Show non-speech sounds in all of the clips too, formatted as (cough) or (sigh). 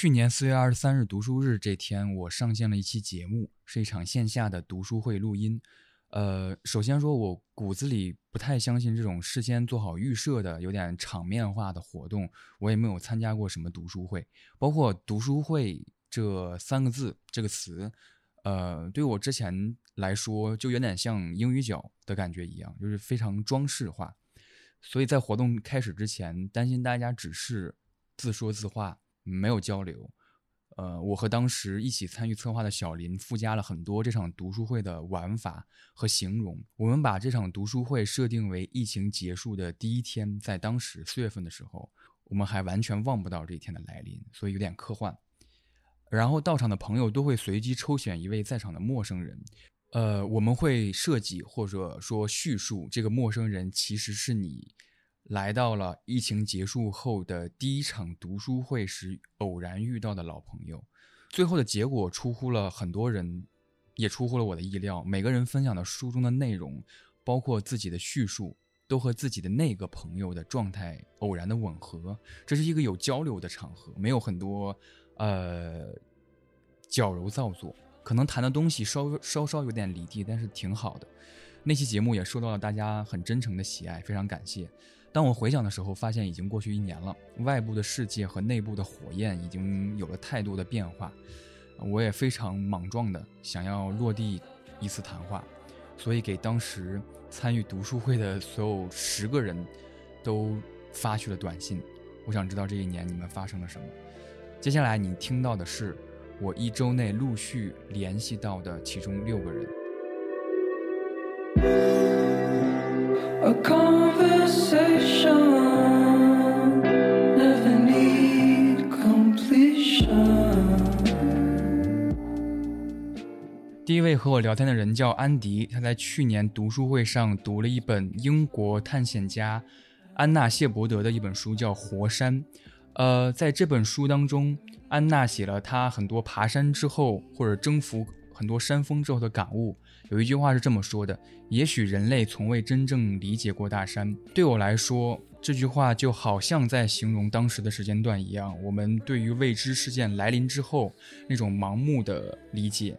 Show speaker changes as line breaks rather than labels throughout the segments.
去年四月二十三日读书日这天，我上线了一期节目，是一场线下的读书会录音。呃，首先说，我骨子里不太相信这种事先做好预设的、有点场面化的活动。我也没有参加过什么读书会，包括“读书会”这三个字这个词，呃，对我之前来说，就有点像英语角的感觉一样，就是非常装饰化。所以在活动开始之前，担心大家只是自说自话，没有交流。呃，我和当时一起参与策划的小林附加了很多这场读书会的玩法和形容。我们把这场读书会设定为疫情结束的第一天，在当时四月份的时候，我们还完全望不到这一天的来临，所以有点科幻。然后到场的朋友都会随机抽选一位在场的陌生人，呃，我们会设计或者说叙述这个陌生人其实是你。来到了疫情结束后的第一场读书会时偶然遇到的老朋友，最后的结果出乎了很多人，也出乎了我的意料。每个人分享的书中的内容，包括自己的叙述，都和自己的那个朋友的状态偶然的吻合。这是一个有交流的场合，没有很多呃矫揉造作。可能谈的东西稍稍稍有点离地，但是挺好的。那期节目也受到了大家很真诚的喜爱，非常感谢。当我回想的时候，发现已经过去一年了，外部的世界和内部的火焰已经有了太多的变化。我也非常莽撞的想要落地一次谈话，所以给当时参与读书会的所有十个人都发去了短信。我想知道这一年你们发生了什么。接下来你听到的是我一周内陆续联系到的其中六个人。第一位和我聊天的人叫安迪，他在去年读书会上读了一本英国探险家安娜谢伯德的一本书，叫《活山》。呃，在这本书当中，安娜写了她很多爬山之后或者征服很多山峰之后的感悟。有一句话是这么说的：“也许人类从未真正理解过大山。”对我来说，这句话就好像在形容当时的时间段一样。我们对于未知事件来临之后那种盲目的理解，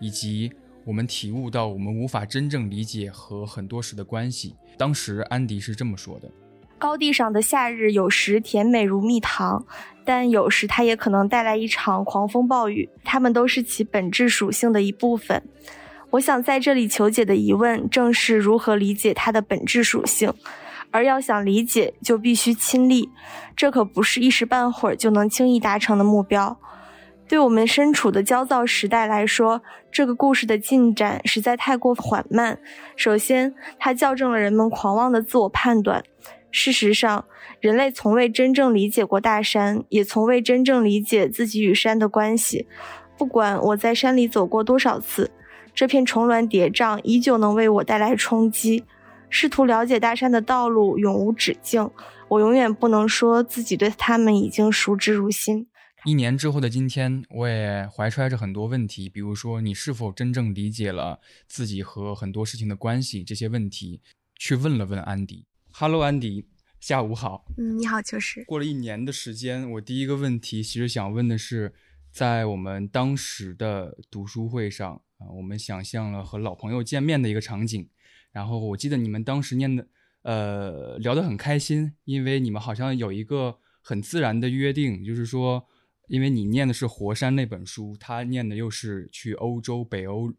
以及我们体悟到我们无法真正理解和很多事的关系。当时安迪是这么说的：“
高地上的夏日有时甜美如蜜糖，但有时它也可能带来一场狂风暴雨。它们都是其本质属性的一部分。”我想在这里求解的疑问，正是如何理解它的本质属性。而要想理解，就必须亲历，这可不是一时半会儿就能轻易达成的目标。对我们身处的焦躁时代来说，这个故事的进展实在太过缓慢。首先，它校正了人们狂妄的自我判断。事实上，人类从未真正理解过大山，也从未真正理解自己与山的关系。不管我在山里走过多少次。这片重峦叠嶂依旧能为我带来冲击。试图了解大山的道路永无止境，我永远不能说自己对他们已经熟知如新。
一年之后的今天，我也怀揣着很多问题，比如说你是否真正理解了自己和很多事情的关系？这些问题去问了问安迪。Hello，安迪，下午好。
嗯，你好，秋实。
过了一年的时间，我第一个问题其实想问的是，在我们当时的读书会上。我们想象了和老朋友见面的一个场景，然后我记得你们当时念的，呃，聊得很开心，因为你们好像有一个很自然的约定，就是说，因为你念的是《活山》那本书，他念的又是去欧洲、北欧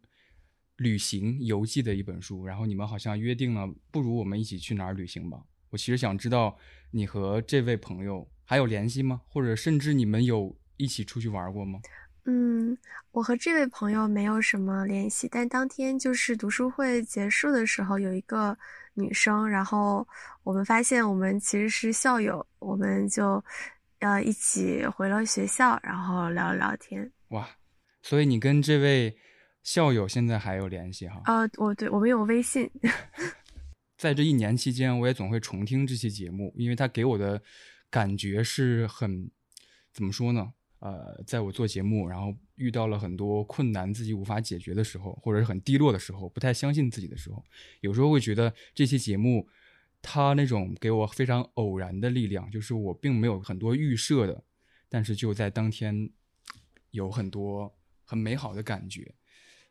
旅行游记的一本书，然后你们好像约定了，不如我们一起去哪儿旅行吧？我其实想知道你和这位朋友还有联系吗？或者甚至你们有一起出去玩过吗？
嗯，我和这位朋友没有什么联系，但当天就是读书会结束的时候，有一个女生，然后我们发现我们其实是校友，我们就，呃，一起回了学校，然后聊了聊天。
哇，所以你跟这位校友现在还有联系哈？
啊，我对我们有微信。(laughs)
在这一年期间，我也总会重听这期节目，因为他给我的感觉是很，怎么说呢？呃，在我做节目，然后遇到了很多困难，自己无法解决的时候，或者是很低落的时候，不太相信自己的时候，有时候会觉得这期节目，它那种给我非常偶然的力量，就是我并没有很多预设的但是就在当天有很多很美好的感觉。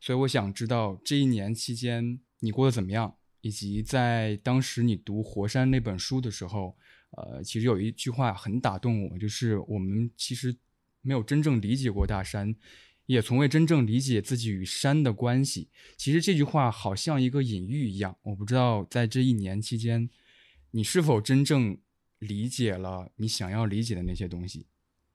所以我想知道这一年期间你过得怎么样，以及在当时你读《活山》那本书的时候，呃，其实有一句话很打动我，就是我们其实没有真正理解过大山。也从未真正理解自己与山的关系。其实这句话好像一个隐喻一样。我不知道在这一年期间，你是否真正理解了你想要理解的那些东西，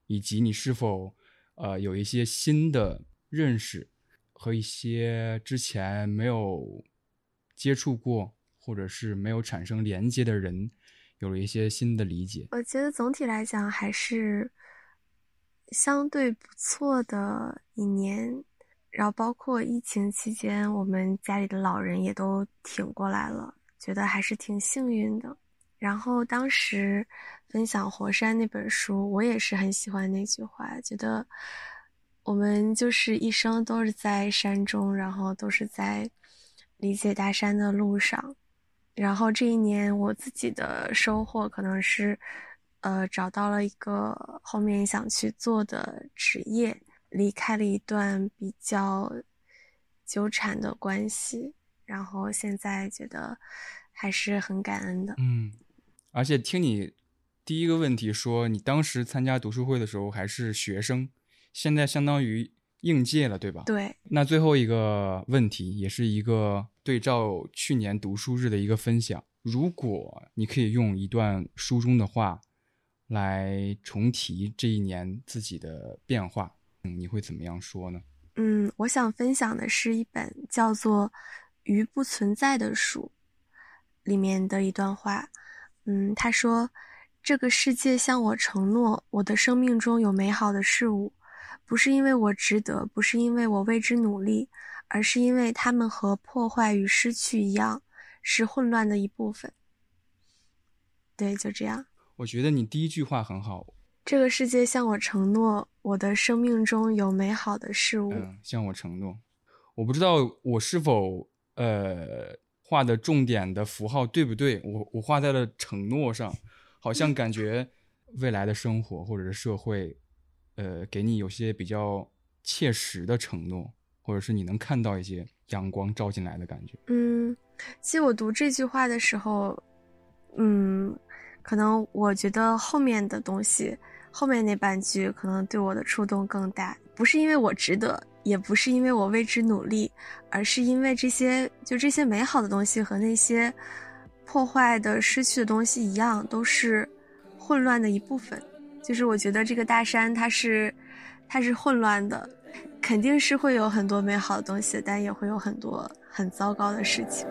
以及你是否呃有一些新的认识和一些之前没有接触过或者是没有产生连接的人有了一些新的理解。
我觉得总体来讲还是。相对不错的一年，然后包括疫情期间，我们家里的老人也都挺过来了，觉得还是挺幸运的。然后当时分享《火山》那本书，我也是很喜欢那句话，觉得我们就是一生都是在山中，然后都是在理解大山的路上。然后这一年我自己的收获可能是。呃，找到了一个后面想去做的职业，离开了一段比较纠缠的关系，然后现在觉得还是很感恩的。
嗯，而且听你第一个问题说，你当时参加读书会的时候还是学生，现在相当于应届了，对吧？
对。
那最后一个问题，也是一个对照去年读书日的一个分享，如果你可以用一段书中的话。来重提这一年自己的变化，嗯，你会怎么样说呢？
嗯，我想分享的是一本叫做《鱼不存在的书》里面的一段话。嗯，他说：“这个世界向我承诺，我的生命中有美好的事物，不是因为我值得，不是因为我为之努力，而是因为他们和破坏与失去一样，是混乱的一部分。”对，就这样。
我觉得你第一句话很好。
这个世界向我承诺，我的生命中有美好的事物。
嗯，向我承诺。我不知道我是否呃画的重点的符号对不对？我我画在了承诺上，好像感觉未来的生活或者是社会，呃，给你有些比较切实的承诺，或者是你能看到一些阳光照进来的感觉。
嗯，其实我读这句话的时候，嗯。可能我觉得后面的东西，后面那半句可能对我的触动更大，不是因为我值得，也不是因为我为之努力，而是因为这些就这些美好的东西和那些破坏的、失去的东西一样，都是混乱的一部分。就是我觉得这个大山它是它是混乱的，肯定是会有很多美好的东西，但也会有很多很糟糕的事情。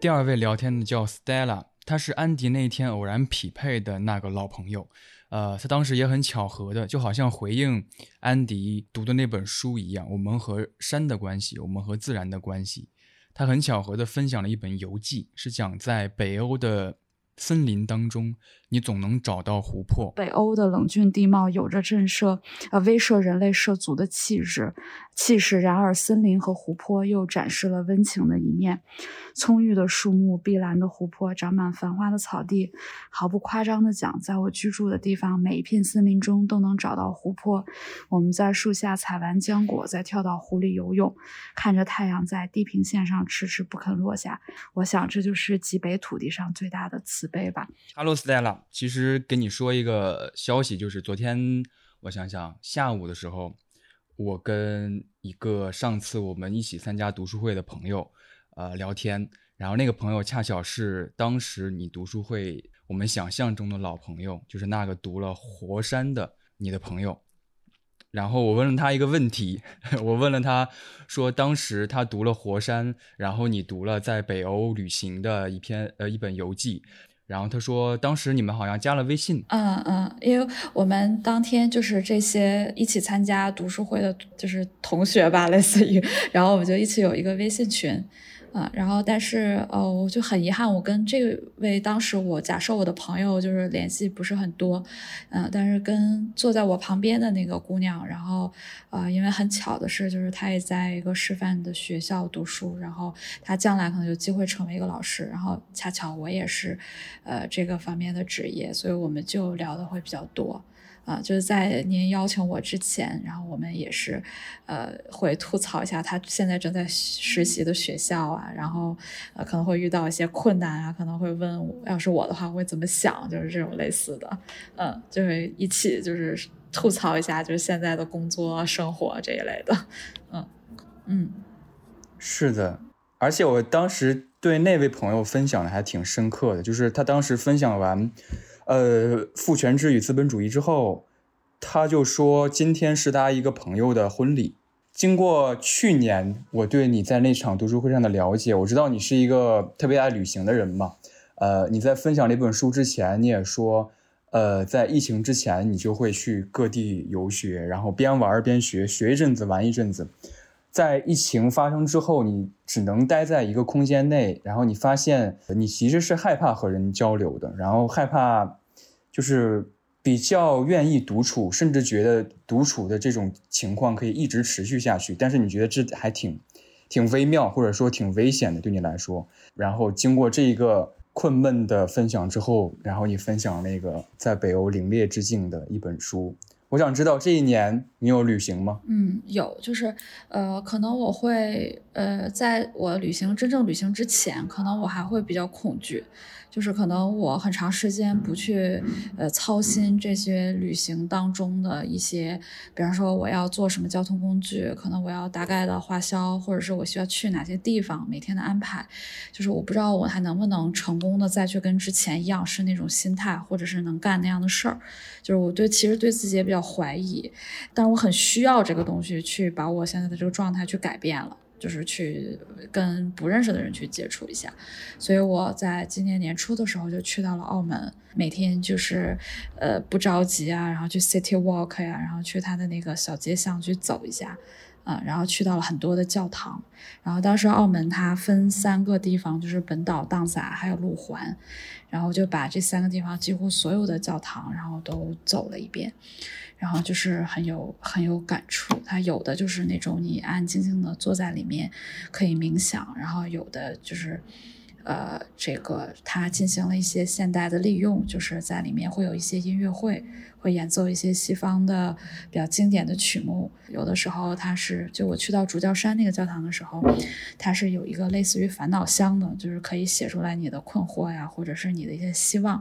第二位聊天的叫 Stella，她是安迪那天偶然匹配的那个老朋友。呃，他当时也很巧合的，就好像回应安迪读的那本书一样，我们和山的关系，我们和自然的关系。他很巧合的分享了一本游记，是讲在北欧的。森林当中，你总能找到湖泊。
北欧的冷峻地貌有着震慑、呃威慑人类涉足的气质，气势。然而，森林和湖泊又展示了温情的一面。葱郁的树木，碧蓝的湖泊，长满繁花的草地。毫不夸张的讲，在我居住的地方，每一片森林中都能找到湖泊。我们在树下采完浆果，再跳到湖里游泳，看着太阳在地平线上迟迟不肯落下。我想，这就是极北土地上最大的慈。悲吧
，Hello 其实跟你说一个消息，就是昨天我想想下午的时候，我跟一个上次我们一起参加读书会的朋友，呃聊天，然后那个朋友恰巧是当时你读书会我们想象中的老朋友，就是那个读了《活山》的你的朋友。然后我问了他一个问题，(laughs) 我问了他说，当时他读了《活山》，然后你读了在北欧旅行的一篇呃一本游记。然后他说，当时你们好像加了微信。
嗯嗯，因为我们当天就是这些一起参加读书会的，就是同学吧，(laughs) 类似于，然后我们就一起有一个微信群。啊，然后但是呃，我就很遗憾，我跟这位当时我假设我的朋友就是联系不是很多，嗯，但是跟坐在我旁边的那个姑娘，然后呃，因为很巧的是，就是她也在一个师范的学校读书，然后她将来可能有机会成为一个老师，然后恰巧我也是呃这个方面的职业，所以我们就聊的会比较多。啊，就是在您邀请我之前，然后我们也是，呃，会吐槽一下他现在正在实习的学校啊，然后呃可能会遇到一些困难啊，可能会问，要是我的话会怎么想，就是这种类似的，嗯，就会一起就是吐槽一下，就是现在的工作生活这一类的，嗯嗯，
是的，而且我当时对那位朋友分享的还挺深刻的，就是他当时分享完。呃，父权制与资本主义之后，他就说今天是他一个朋友的婚礼。经过去年我对你在那场读书会上的了解，我知道你是一个特别爱旅行的人嘛。呃，你在分享那本书之前，你也说，呃，在疫情之前你就会去各地游学，然后边玩边学，学一阵子玩一阵子。在疫情发生之后，你只能待在一个空间内，然后你发现你其实是害怕和人交流的，然后害怕，就是比较愿意独处，甚至觉得独处的这种情况可以一直持续下去。但是你觉得这还挺，挺微妙，或者说挺危险的，对你来说。然后经过这一个困闷的分享之后，然后你分享那个在北欧凛冽之境的一本书。我想知道这一年你有旅行吗？
嗯，有，就是，呃，可能我会，呃，在我旅行真正旅行之前，可能我还会比较恐惧。就是可能我很长时间不去呃操心这些旅行当中的一些，比方说我要坐什么交通工具，可能我要大概的花销，或者是我需要去哪些地方，每天的安排，就是我不知道我还能不能成功的再去跟之前一样是那种心态，或者是能干那样的事儿，就是我对其实对自己也比较怀疑，但是我很需要这个东西去把我现在的这个状态去改变了。就是去跟不认识的人去接触一下，所以我在今年年初的时候就去到了澳门，每天就是呃不着急啊，然后去 City Walk 呀，然后去他的那个小街巷去走一下，嗯，然后去到了很多的教堂，然后当时澳门它分三个地方，就是本岛、荡洒还有路环，然后就把这三个地方几乎所有的教堂然后都走了一遍。然后就是很有很有感触，它有的就是那种你安安静静的坐在里面可以冥想，然后有的就是，呃，这个它进行了一些现代的利用，就是在里面会有一些音乐会，会演奏一些西方的比较经典的曲目。有的时候它是，就我去到主教山那个教堂的时候，它是有一个类似于烦恼箱的，就是可以写出来你的困惑呀，或者是你的一些希望。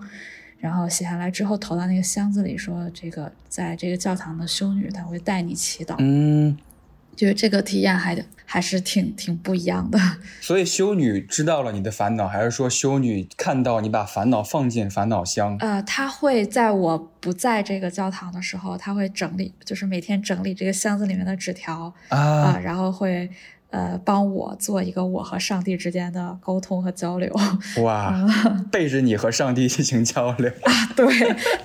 然后写下来之后投到那个箱子里，说这个在这个教堂的修女她会带你祈祷。
嗯，
就是这个体验还还是挺挺不一样的。(laughs)
所以修女知道了你的烦恼，还是说修女看到你把烦恼放进烦恼箱？
呃，她会在我不在这个教堂的时候，她会整理，就是每天整理这个箱子里面的纸条啊，然后会。呃，帮我做一个我和上帝之间的沟通和交流。
哇，(laughs) (laughs) 背着你和上帝进行交流
啊？对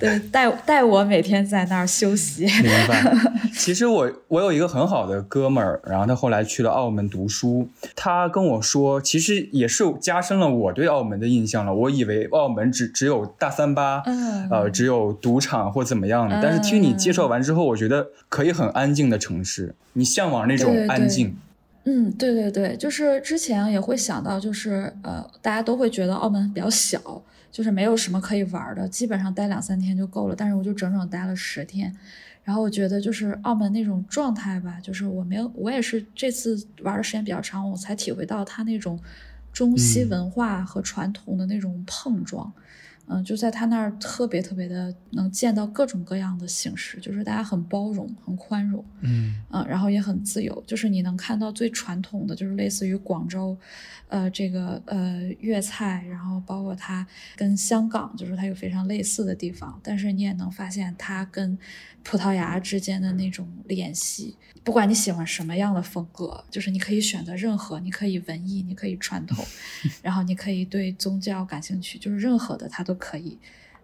对，带带我每天在那儿休息。
明白。(laughs) 其实我我有一个很好的哥们儿，然后他后来去了澳门读书。他跟我说，其实也是加深了我对澳门的印象了。我以为澳门只只有大三巴，呃，只有赌场或怎么样的。但是听你介绍完之后，我觉得可以很安静的城市。你向往那种安静。
嗯，对对对，就是之前也会想到，就是呃，大家都会觉得澳门比较小，就是没有什么可以玩的，基本上待两三天就够了。但是我就整整待了十天，然后我觉得就是澳门那种状态吧，就是我没有，我也是这次玩的时间比较长，我才体会到它那种中西文化和传统的那种碰撞。嗯，就在他那儿特别特别的能见到各种各样的形式，就是大家很包容、很宽容，
嗯
嗯，然后也很自由。就是你能看到最传统的，就是类似于广州，呃，这个呃粤菜，然后包括它跟香港，就是它有非常类似的地方。但是你也能发现它跟葡萄牙之间的那种联系。不管你喜欢什么样的风格，就是你可以选择任何，你可以文艺，你可以传统，(laughs) 然后你可以对宗教感兴趣，就是任何的它都可以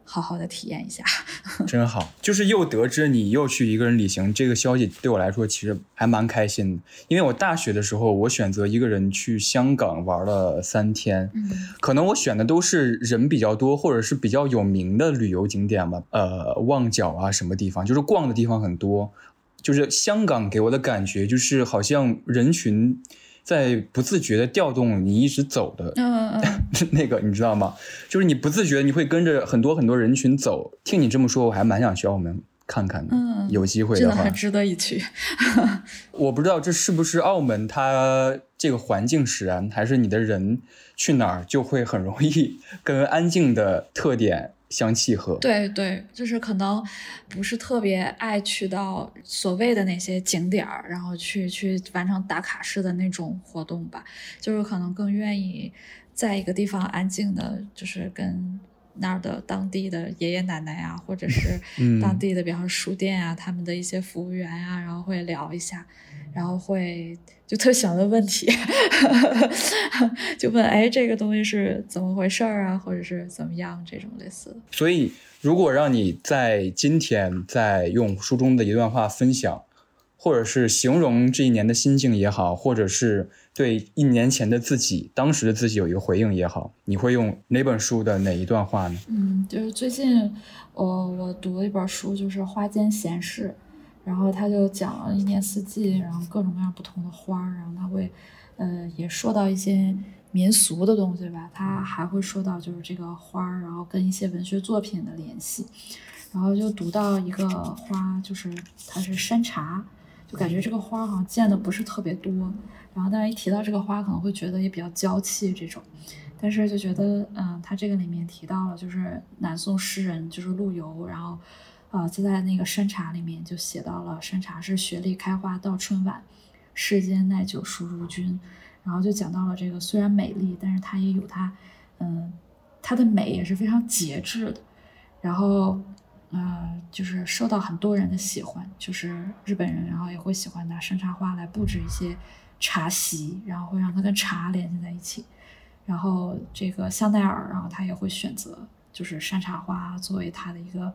好好的体验一下。(laughs)
真好，就是又得知你又去一个人旅行，这个消息对我来说其实还蛮开心的。因为我大学的时候，我选择一个人去香港玩了三天，
嗯
可能我选的都是人比较多或者是比较有名的旅游景点吧，呃，旺角啊什么地方，就是逛的地方很多。就是香港给我的感觉，就是好像人群在不自觉的调动你一直走的
嗯嗯 (laughs)
那个，你知道吗？就是你不自觉你会跟着很多很多人群走。听你这么说，我还蛮想去澳门看看的。
嗯，
有机会
的很，值得一去。(laughs)
我不知道这是不是澳门它这个环境使然，还是你的人去哪儿就会很容易 (laughs) 跟安静的特点相契合。
对对，就是可能不是特别爱去到所谓的那些景点儿，然后去去完成打卡式的那种活动吧，就是可能更愿意在一个地方安静的，就是跟那儿的当地的爷爷奶奶啊，或者是
嗯
当地的，比方说书店啊，他们的一些服务员啊，然后会聊一下，然后会就特喜欢问问题，(laughs) 就问哎这个东西是怎么回事儿啊，或者是怎么样这种类似的。
所以，如果让你在今天在用书中的一段话分享，或者是形容这一年的心境也好，或者是对一年前的自己、当时的自己有一个回应也好，你会用哪本书的哪一段话呢？
嗯，就是最近我我读了一本书，就是《花间闲事》，然后他就讲了一年四季，然后各种各样不同的花，然后他会呃也说到一些民俗的东西吧，他还会说到就是这个花，然后跟一些文学作品的联系，然后就读到一个花，就是它是山茶，就感觉这个花好像见的不是特别多，然后但是一提到这个花，可能会觉得也比较娇气这种。但是就觉得，嗯，他这个里面提到了，就是南宋诗人就是陆游，然后，呃，就在那个山茶里面就写到了山茶是雪里开花到春晚，世间耐久树如君，然后就讲到了这个虽然美丽，但是它也有它，嗯，它的美也是非常节制的，然后，呃，就是受到很多人的喜欢，就是日本人，然后也会喜欢拿山茶花来布置一些茶席，然后会让它跟茶联系在一起。然后这个香奈儿，然后他也会选择就是山茶花作为它的一个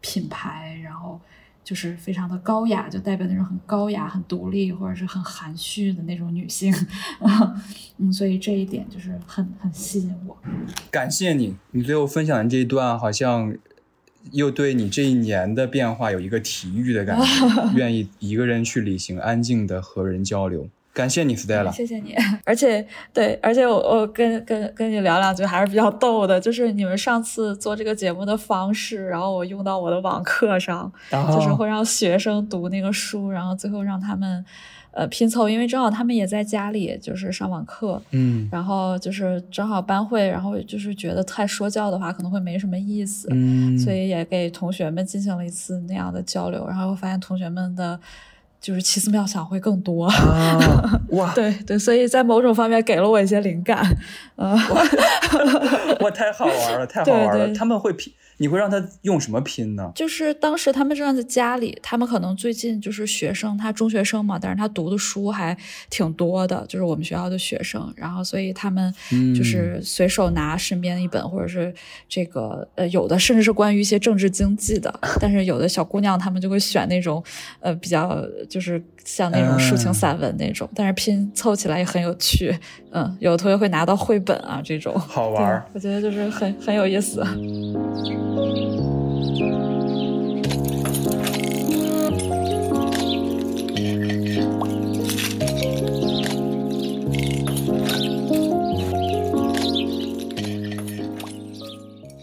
品牌，然后就是非常的高雅，就代表那种很高雅、很独立或者是很含蓄的那种女性，(laughs) 嗯，所以这一点就是很很吸引我。
感谢你，你最后分享的这一段好像又对你这一年的变化有一个体育的感觉，(laughs) 愿意一个人去旅行，安静的和人交流。感谢你，Stella。
谢谢你，(laughs) 而且对，而且我我跟跟跟你聊两句还是比较逗的，就是你们上次做这个节目的方式，然后我用到我的网课上，就是会让学生读那个书，然后最后让他们呃拼凑，因为正好他们也在家里就是上网课，
嗯
然后就是正好班会，然后就是觉得太说教的话可能会没什么意思，
嗯，
所以也给同学们进行了一次那样的交流，然后发现同学们的。就是奇思妙想会更多，(laughs)
啊、哇，
对对，所以在某种方面给了我一些灵感，呃，(laughs)
哇，太好玩了，太好玩了！他们会拼，你会让他用什么拼呢？
就是当时他们正在家里，他们可能最近就是学生，他中学生嘛，但是他读的书还挺多的，就是我们学校的学生，然后所以他们就是随手拿身边的一本，或者是这个呃有的甚至是关于一些政治经济的，但是有的小姑娘她们就会选那种呃比较就是像那种抒情散文那种，但是拼凑起来也很有趣，嗯，有的同学会拿到绘本啊这种，
好玩，
我觉得就是很很有意思。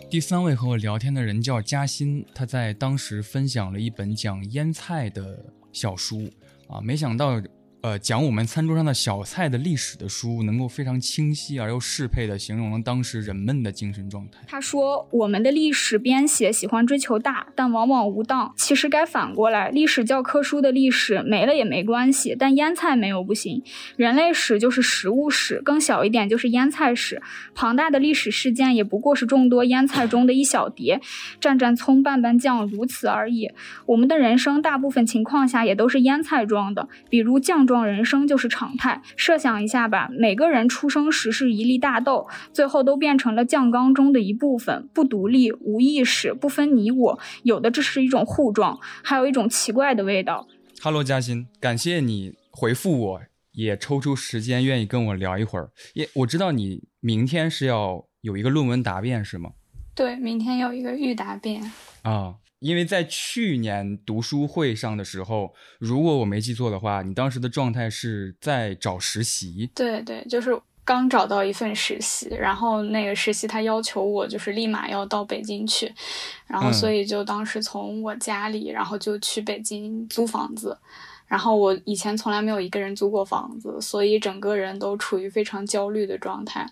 第三位和我聊天的人叫嘉欣，他在当时分享了一本讲腌菜的小书啊，没想到。呃，讲我们餐桌上的小菜的历史的书，能够非常清晰而又适配的形容了当时人们的精神状态。
他说：“我们的历史编写喜欢追求大，但往往无当。其实该反过来，历史教科书的历史没了也没关系，但腌菜没有不行。人类史就是食物史，更小一点就是腌菜史。庞大的历史事件也不过是众多腌菜中的一小碟，蘸蘸葱，拌拌酱，如此而已。我们的人生大部分情况下也都是腌菜装的，比如酱。”撞人生就是常态。设想一下吧，每个人出生时是一粒大豆，最后都变成了酱缸中的一部分，不独立、无意识、不分你我，有的这是一种糊状，还有一种奇怪的味道。
Hello，嘉欣，感谢你回复我，也抽出时间愿意跟我聊一会儿。也我知道你明天是要有一个论文答辩是吗？
对，明天有一个预答辩
啊。因为在去年读书会上的时候，如果我没记错的话，你当时的状态是在找实习。
对对，就是刚找到一份实习，然后那个实习他要求我就是立马要到北京去，然后所以就当时从我家里，然后就去北京租房子，然后我以前从来没有一个人租过房子，所以整个人都处于非常焦虑的状态。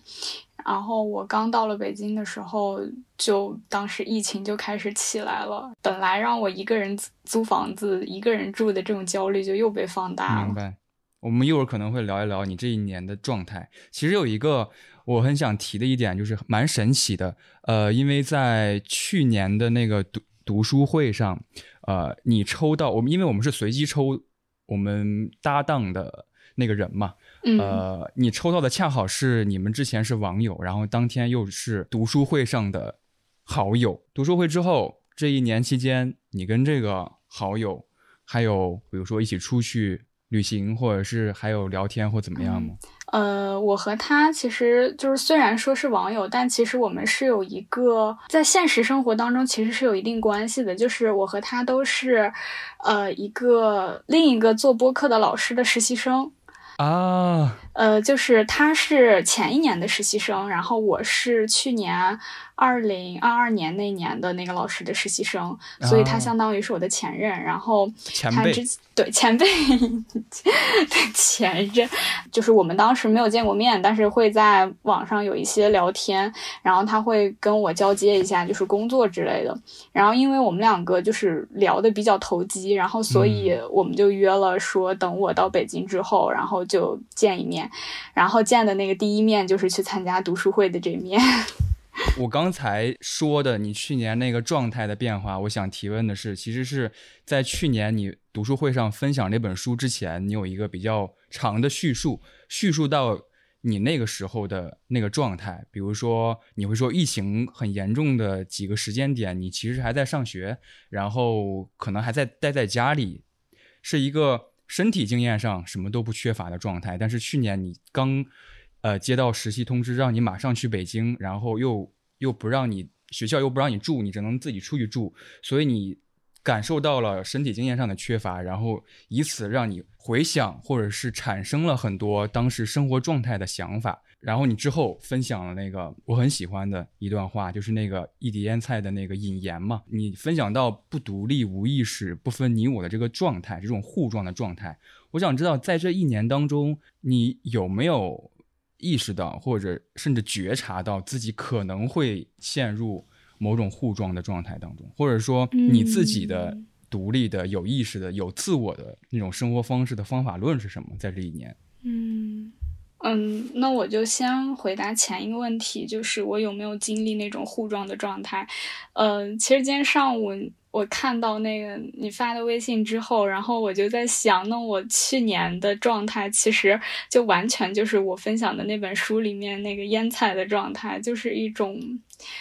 然后我刚到了北京的时候，就当时疫情就开始起来了。本来让我一个人租房子、一个人住的这种焦虑就又被放大
了。明白。我们一会儿可能会聊一聊你这一年的状态。其实有一个我很想提的一点，就是蛮神奇的。呃，因为在去年的那个读读书会上，呃，你抽到我们，因为我们是随机抽我们搭档的那个人嘛。呃，你抽到的恰好是你们之前是网友，然后当天又是读书会上的好友。读书会之后这一年期间，你跟这个好友还有比如说一起出去旅行，或者是还有聊天或怎么样吗？
呃，我和他其实就是虽然说是网友，但其实我们是有一个在现实生活当中其实是有一定关系的，就是我和他都是呃一个另一个做播客的老师的实习生。
啊，
呃，就是他是前一年的实习生，然后我是去年。二零二二年那年的那个老师的实习生，所以他相当于是我的前任。然后他之对前辈对 (laughs) 前任，就是我们当时没有见过面，但是会在网上有一些聊天。然后他会跟我交接一下，就是工作之类的。然后因为我们两个就是聊的比较投机，然后所以我们就约了说，等我到北京之后，然后就见一面。然后见的那个第一面就是去参加读书会的这面。(laughs)
我刚才说的你去年那个状态的变化，我想提问的是，其实是在去年你读书会上分享那本书之前，你有一个比较长的叙述，叙述到你那个时候的那个状态。比如说，你会说疫情很严重的几个时间点，你其实还在上学，然后可能还在待在家里，是一个身体经验上什么都不缺乏的状态。但是去年你刚。呃，接到实习通知，让你马上去北京，然后又又不让你学校又不让你住，你只能自己出去住，所以你感受到了身体经验上的缺乏，然后以此让你回想或者是产生了很多当时生活状态的想法，然后你之后分享了那个我很喜欢的一段话，就是那个一碟烟菜的那个引言嘛，你分享到不独立、无意识、不分你我的这个状态，这种互状的状态，我想知道在这一年当中，你有没有？意识到或者甚至觉察到自己可能会陷入某种互撞的状态当中，或者说你自己的独立的、有意识的、有自我的那种生活方式的方法论是什么？在这一年，
嗯嗯，那我就先回答前一个问题，就是我有没有经历那种互撞的状态？嗯，其实今天上午。我看到那个你发的微信之后，然后我就在想，那我去年的状态其实就完全就是我分享的那本书里面那个烟菜的状态，就是一种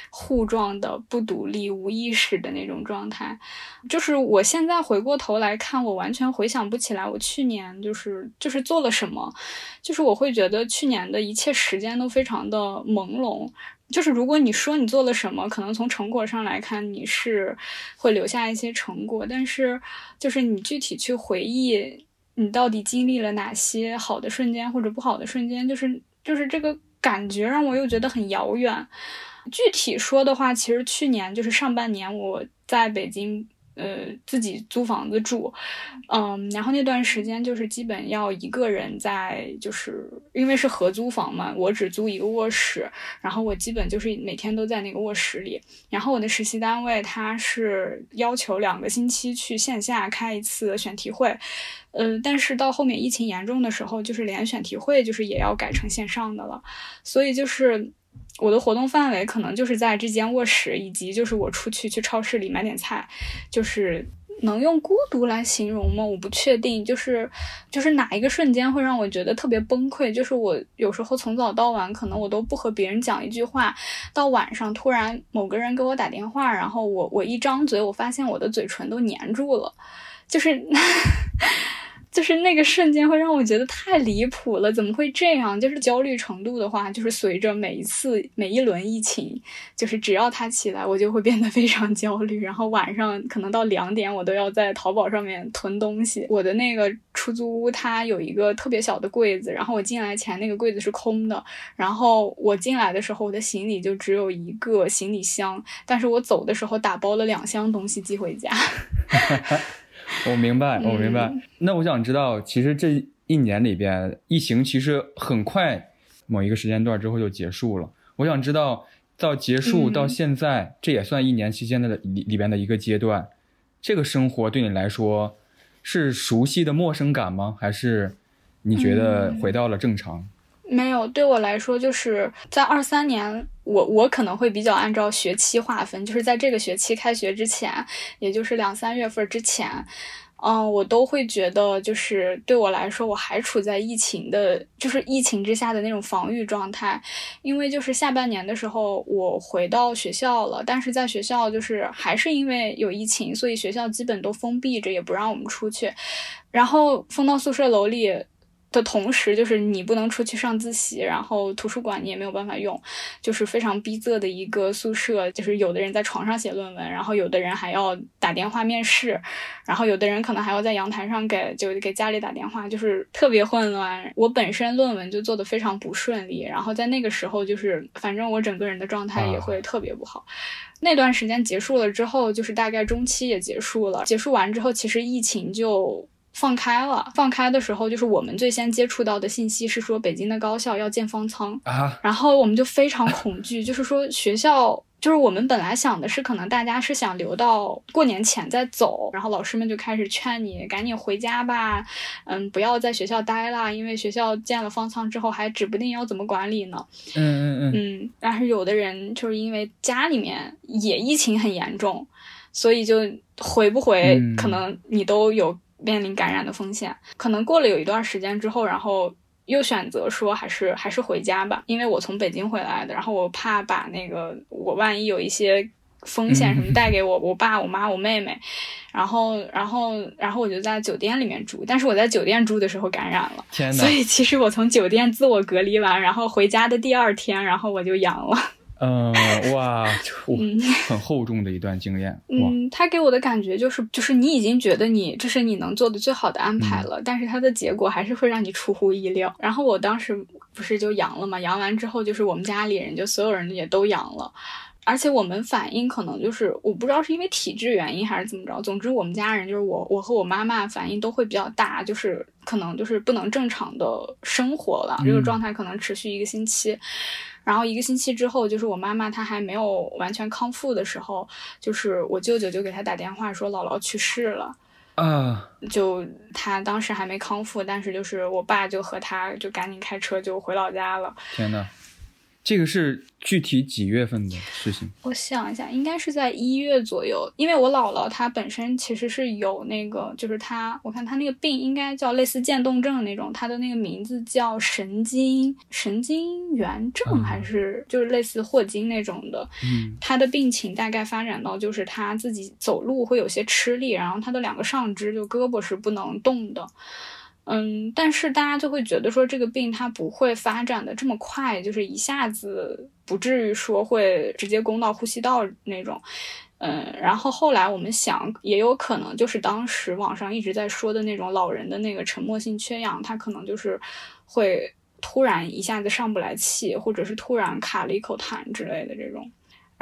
互撞的、不独立、无意识的那种状态。就是我现在回过头来看，我完全回想不起来我去年就是就是做了什么，就是我会觉得去年的一切时间都非常的朦胧。就是如果你说你做了什么，可能从成果上来看你是会留下一些成果，但是就是你具体去回忆你到底经历了哪些好的瞬间或者不好的瞬间，就是就是这个感觉让我又觉得很遥远。具体说的话，其实去年就是上半年我在北京。呃，自己租房子住，嗯，然后那段时间就是基本要一个人在，就是因为是合租房嘛，我只租一个卧室，然后我基本就是每天都在那个卧室里。然后我的实习单位它是要求两个星期去线下开一次选题会，呃，但是到后面疫情严重的时候，就是连选题会就是也要改成线上的了，所以就是。我的活动范围可能就是在这间卧室，以及就是我出去去超市里买点菜，就是能用孤独来形容吗？我不确定，就是就是哪一个瞬间会让我觉得特别崩溃？就是我有时候从早到晚，可能我都不和别人讲一句话，到晚上突然某个人给我打电话，然后我我一张嘴，我发现我的嘴唇都粘住了，就是。(laughs) 就是那个瞬间会让我觉得太离谱了，怎么会这样？就是焦虑程度的话，就是随着每一次每一轮疫情，就是只要它起来，我就会变得非常焦虑。然后晚上可能到两点，我都要在淘宝上面囤东西。我的那个出租屋它有一个特别小的柜子，然后我进来前那个柜子是空的。然后我进来的时候，我的行李就只有一个行李箱，但是我走的时候打包了两箱东西寄回家。(laughs)
我明白，我明白。那我想知道，其实这一年里边，疫情其实很快，某一个时间段之后就结束了。我想知道，到结束到现在，这也算一年期间的里里边的一个阶段。这个生活对你来说，是熟悉的陌生感吗？还是你觉得回到了正常？
没有，对我来说，就是在二三年，我我可能会比较按照学期划分，就是在这个学期开学之前，也就是两三月份之前，嗯，我都会觉得，就是对我来说，我还处在疫情的，就是疫情之下的那种防御状态，因为就是下半年的时候，我回到学校了，但是在学校就是还是因为有疫情，所以学校基本都封闭着，也不让我们出去，然后封到宿舍楼里。的同时，就是你不能出去上自习，然后图书馆你也没有办法用，就是非常逼仄的一个宿舍。就是有的人在床上写论文，然后有的人还要打电话面试，然后有的人可能还要在阳台上给就给家里打电话，就是特别混乱。我本身论文就做的非常不顺利，然后在那个时候，就是反正我整个人的状态也会特别不好。那段时间结束了之后，就是大概中期也结束了。结束完之后，其实疫情就。放开了，放开的时候，就是我们最先接触到的信息是说北京的高校要建方舱
啊，
然后我们就非常恐惧，就是说学校，就是我们本来想的是可能大家是想留到过年前再走，然后老师们就开始劝你赶紧回家吧，嗯，不要在学校待了，因为学校建了方舱之后还指不定要怎么管理呢。
嗯嗯嗯
嗯，但是有的人就是因为家里面也疫情很严重，所以就回不回，可能你都有。面临感染的风险，可能过了有一段时间之后，然后又选择说还是还是回家吧，因为我从北京回来的，然后我怕把那个我万一有一些风险什么带给我我爸我妈我妹妹，然后然后然后我就在酒店里面住，但是我在酒店住的时候感染了，
天
所以其实我从酒店自我隔离完，然后回家的第二天，然后我就阳了。
嗯，哇，(laughs) 很厚重的一段经验。
嗯，他给我的感觉就是，就是你已经觉得你这是你能做的最好的安排了，但是他的结果还是会让你出乎意料。然后我当时不是就阳了嘛，阳完之后就是我们家里人就所有人也都阳了，而且我们反应可能就是我不知道是因为体质原因还是怎么着，总之我们家人就是我我和我妈妈反应都会比较大，就是可能就是不能正常的生活了，这个状态可能持续一个星期。然后一个星期之后，就是我妈妈她还没有完全康复的时候，就是我舅舅就给她打电话说姥姥去世了，
啊，
就她当时还没康复，但是就是我爸就和她就赶紧开车就回老家了。
天呐，这个是。具体几月份的事情？
我想一下，应该是在一月左右。因为我姥姥她本身其实是有那个，就是她，我看她那个病应该叫类似渐冻症那种，她的那个名字叫神经神经元症，还是就是类似霍金那种的。
嗯，
她的病情大概发展到就是她自己走路会有些吃力，然后她的两个上肢就胳膊是不能动的。嗯，但是大家就会觉得说这个病它不会发展的这么快，就是一下子不至于说会直接攻到呼吸道那种。嗯，然后后来我们想，也有可能就是当时网上一直在说的那种老人的那个沉默性缺氧，他可能就是会突然一下子上不来气，或者是突然卡了一口痰之类的这种。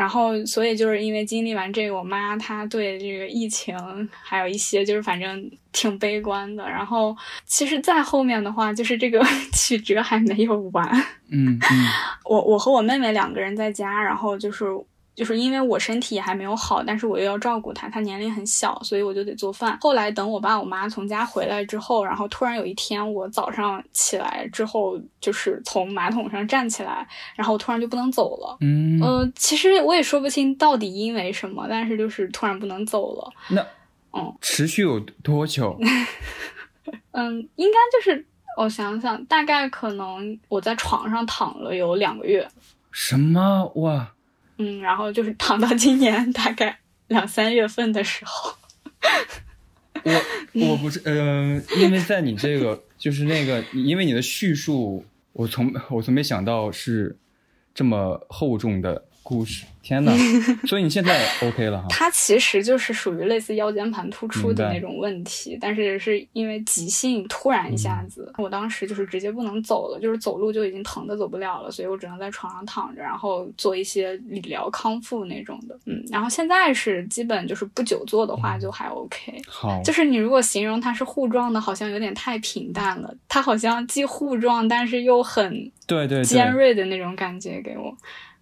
然后，所以就是因为经历完这个，我妈她对这个疫情还有一些就是反正挺悲观的。然后，其实再后面的话，就是这个 (laughs) 曲折还没有完。
嗯嗯，(laughs)
我我和我妹妹两个人在家，然后就是。就是因为我身体还没有好，但是我又要照顾他，他年龄很小，所以我就得做饭。后来等我爸我妈从家回来之后，然后突然有一天我早上起来之后，就是从马桶上站起来，然后突然就不能走了。
嗯，
呃，其实我也说不清到底因为什么，但是就是突然不能走了。
那
嗯，
持续有多久？(laughs)
嗯，应该就是我想想，大概可能我在床上躺了有两个月。
什么哇？
嗯，然后就是躺到今年大概两三月份的时候。(laughs)
我我不是呃，因为在你这个就是那个，因为你的叙述，我从我从没想到是这么厚重的故事。天呐，(laughs) 所以你现在 OK 了哈？
它其实就是属于类似腰间盘突出的那种问题，但是是因为急性突然一下子，我当时就是直接不能走了，就是走路就已经疼的走不了了，所以我只能在床上躺着，然后做一些理疗康复那种的。嗯，然后现在是基本就是不久坐的话就还 OK。
好，
就是你如果形容它是护状的，好像有点太平淡了，它好像既护状，但是又很
对对
尖锐的那种感觉给我。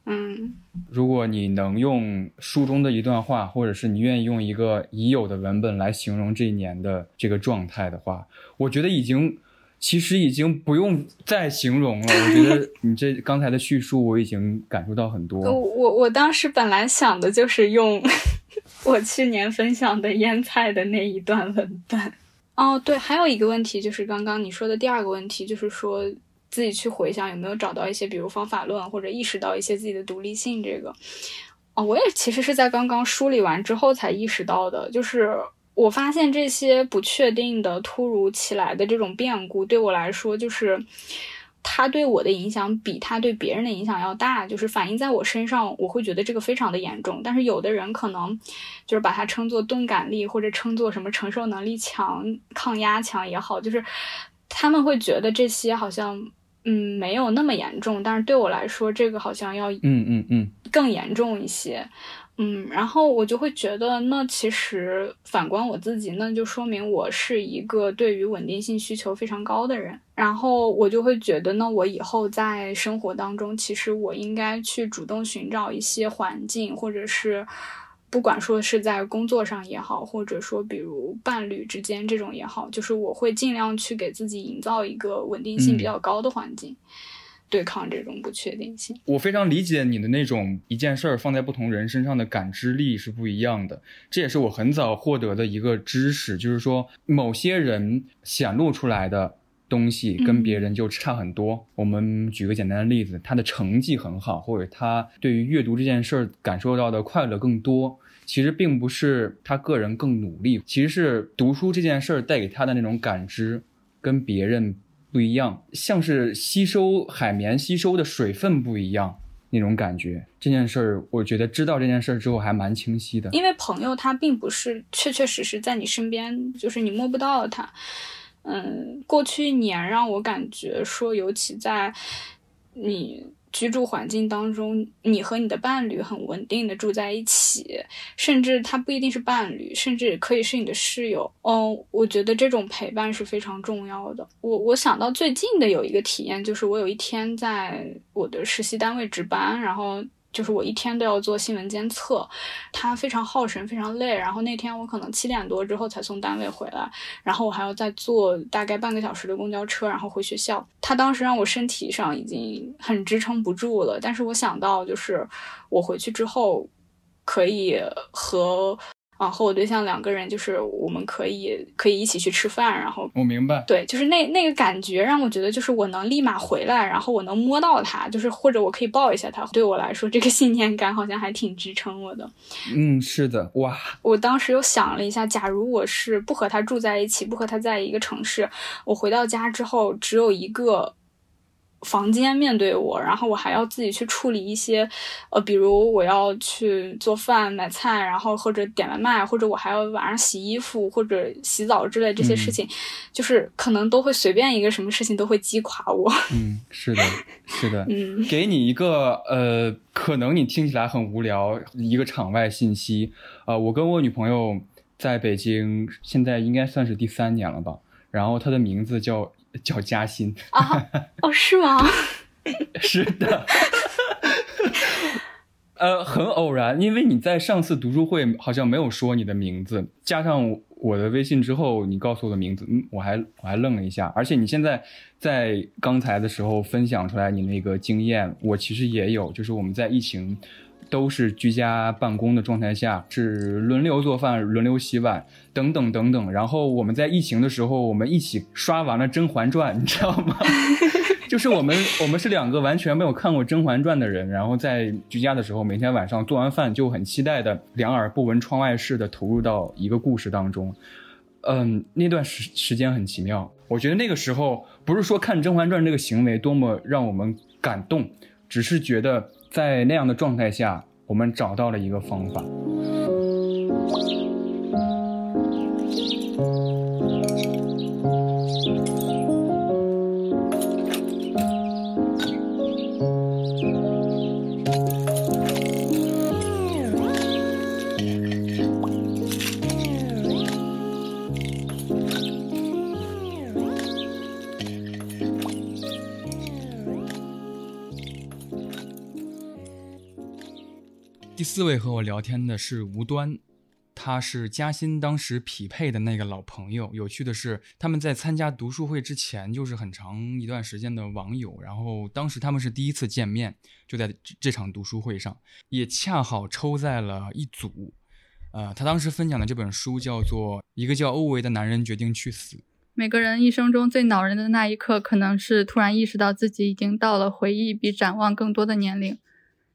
嗯，
如果你能用书中的一段话，或者是你愿意用一个已有的文本来形容这一年的这个状态的话，我觉得已经其实已经不用再形容了。(laughs) 我觉得你这刚才的叙述，我已经感受到很多。
我我我当时本来想的就是用 (laughs) 我去年分享的腌菜的那一段文本。哦，对，还有一个问题就是刚刚你说的第二个问题，就是说。自己去回想有没有找到一些，比如方法论，或者意识到一些自己的独立性。这个，哦，我也其实是在刚刚梳理完之后才意识到的。就是我发现这些不确定的、突如其来的这种变故，对我来说，就是它对我的影响比它对别人的影响要大。就是反映在我身上，我会觉得这个非常的严重。但是有的人可能就是把它称作钝感力，或者称作什么承受能力强、抗压强也好，就是他们会觉得这些好像。嗯，没有那么严重，但是对我来说，这个好像要
嗯嗯嗯
更严重一些，嗯，然后我就会觉得，那其实反观我自己，那就说明我是一个对于稳定性需求非常高的人，然后我就会觉得，那我以后在生活当中，其实我应该去主动寻找一些环境，或者是。不管说是在工作上也好，或者说比如伴侣之间这种也好，就是我会尽量去给自己营造一个稳定性比较高的环境，对抗这种不确定性。
我非常理解你的那种一件事儿放在不同人身上的感知力是不一样的，这也是我很早获得的一个知识，就是说某些人显露出来的东西跟别人就差很多。我们举个简单的例子，他的成绩很好，或者他对于阅读这件事儿感受到的快乐更多。其实并不是他个人更努力，其实是读书这件事儿带给他的那种感知跟别人不一样，像是吸收海绵吸收的水分不一样那种感觉。这件事儿，我觉得知道这件事儿之后还蛮清晰的。
因为朋友他并不是确确实实在你身边，就是你摸不到他。嗯，过去一年让我感觉说，尤其在你。居住环境当中，你和你的伴侣很稳定的住在一起，甚至他不一定是伴侣，甚至可以是你的室友。嗯，我觉得这种陪伴是非常重要的。我我想到最近的有一个体验，就是我有一天在我的实习单位值班，然后。就是我一天都要做新闻监测，他非常耗神，非常累。然后那天我可能七点多之后才从单位回来，然后我还要再坐大概半个小时的公交车，然后回学校。他当时让我身体上已经很支撑不住了，但是我想到就是我回去之后可以和。啊，和我对象两个人，就是我们可以可以一起去吃饭，然后
我明白，
对，就是那那个感觉让我觉得，就是我能立马回来，然后我能摸到他，就是或者我可以抱一下他，对我来说，这个信念感好像还挺支撑我的。
嗯，是的，哇！
我当时又想了一下，假如我是不和他住在一起，不和他在一个城市，我回到家之后只有一个。房间面对我，然后我还要自己去处理一些，呃，比如我要去做饭、买菜，然后或者点外卖，或者我还要晚上洗衣服或者洗澡之类这些事情，就是可能都会随便一个什么事情都会击垮我。(laughs)
嗯，是的，是的。
嗯，
给你一个呃，可能你听起来很无聊一个场外信息啊，我跟我女朋友在北京，现在应该算是第三年了吧，然后她的名字叫。叫加薪
啊？哦，是吗？(laughs)
是的，呃，很偶然，因为你在上次读书会好像没有说你的名字，加上我的微信之后，你告诉我的名字，嗯，我还我还愣了一下。而且你现在在刚才的时候分享出来你那个经验，我其实也有，就是我们在疫情都是居家办公的状态下，是轮流做饭、轮流洗碗等等等等。然后我们在疫情的时候，我们一起刷完了《甄嬛传》，你知道吗？(laughs) 就是我们，我们是两个完全没有看过《甄嬛传》的人，然后在居家的时候，每天晚上做完饭就很期待的两耳不闻窗外事的投入到一个故事当中。嗯，那段时时间很奇妙。我觉得那个时候不是说看《甄嬛传》这个行为多么让我们感动，只是觉得在那样的状态下，我们找到了一个方法。四位和我聊天的是吴端，他是嘉欣当时匹配的那个老朋友。有趣的是，他们在参加读书会之前就是很长一段时间的网友，然后当时他们是第一次见面，就在这场读书会上，也恰好抽在了一组。呃，他当时分享的这本书叫做《一个叫欧维的男人决定去死》。
每个人一生中最恼人的那一刻，可能是突然意识到自己已经到了回忆比展望更多的年龄。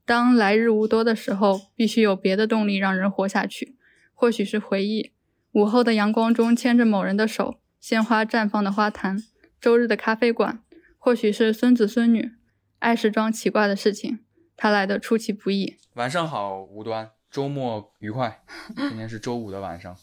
当来日无多的时候，必须有别的动力让人活下去。或许是回忆，午后的阳光中牵着某人的手，鲜花绽放的花坛，周日的咖啡馆。或许是孙子孙女，爱是桩奇怪的事情，它来的出其不意。
晚上好，无端，周末愉快。今天是周五的晚上，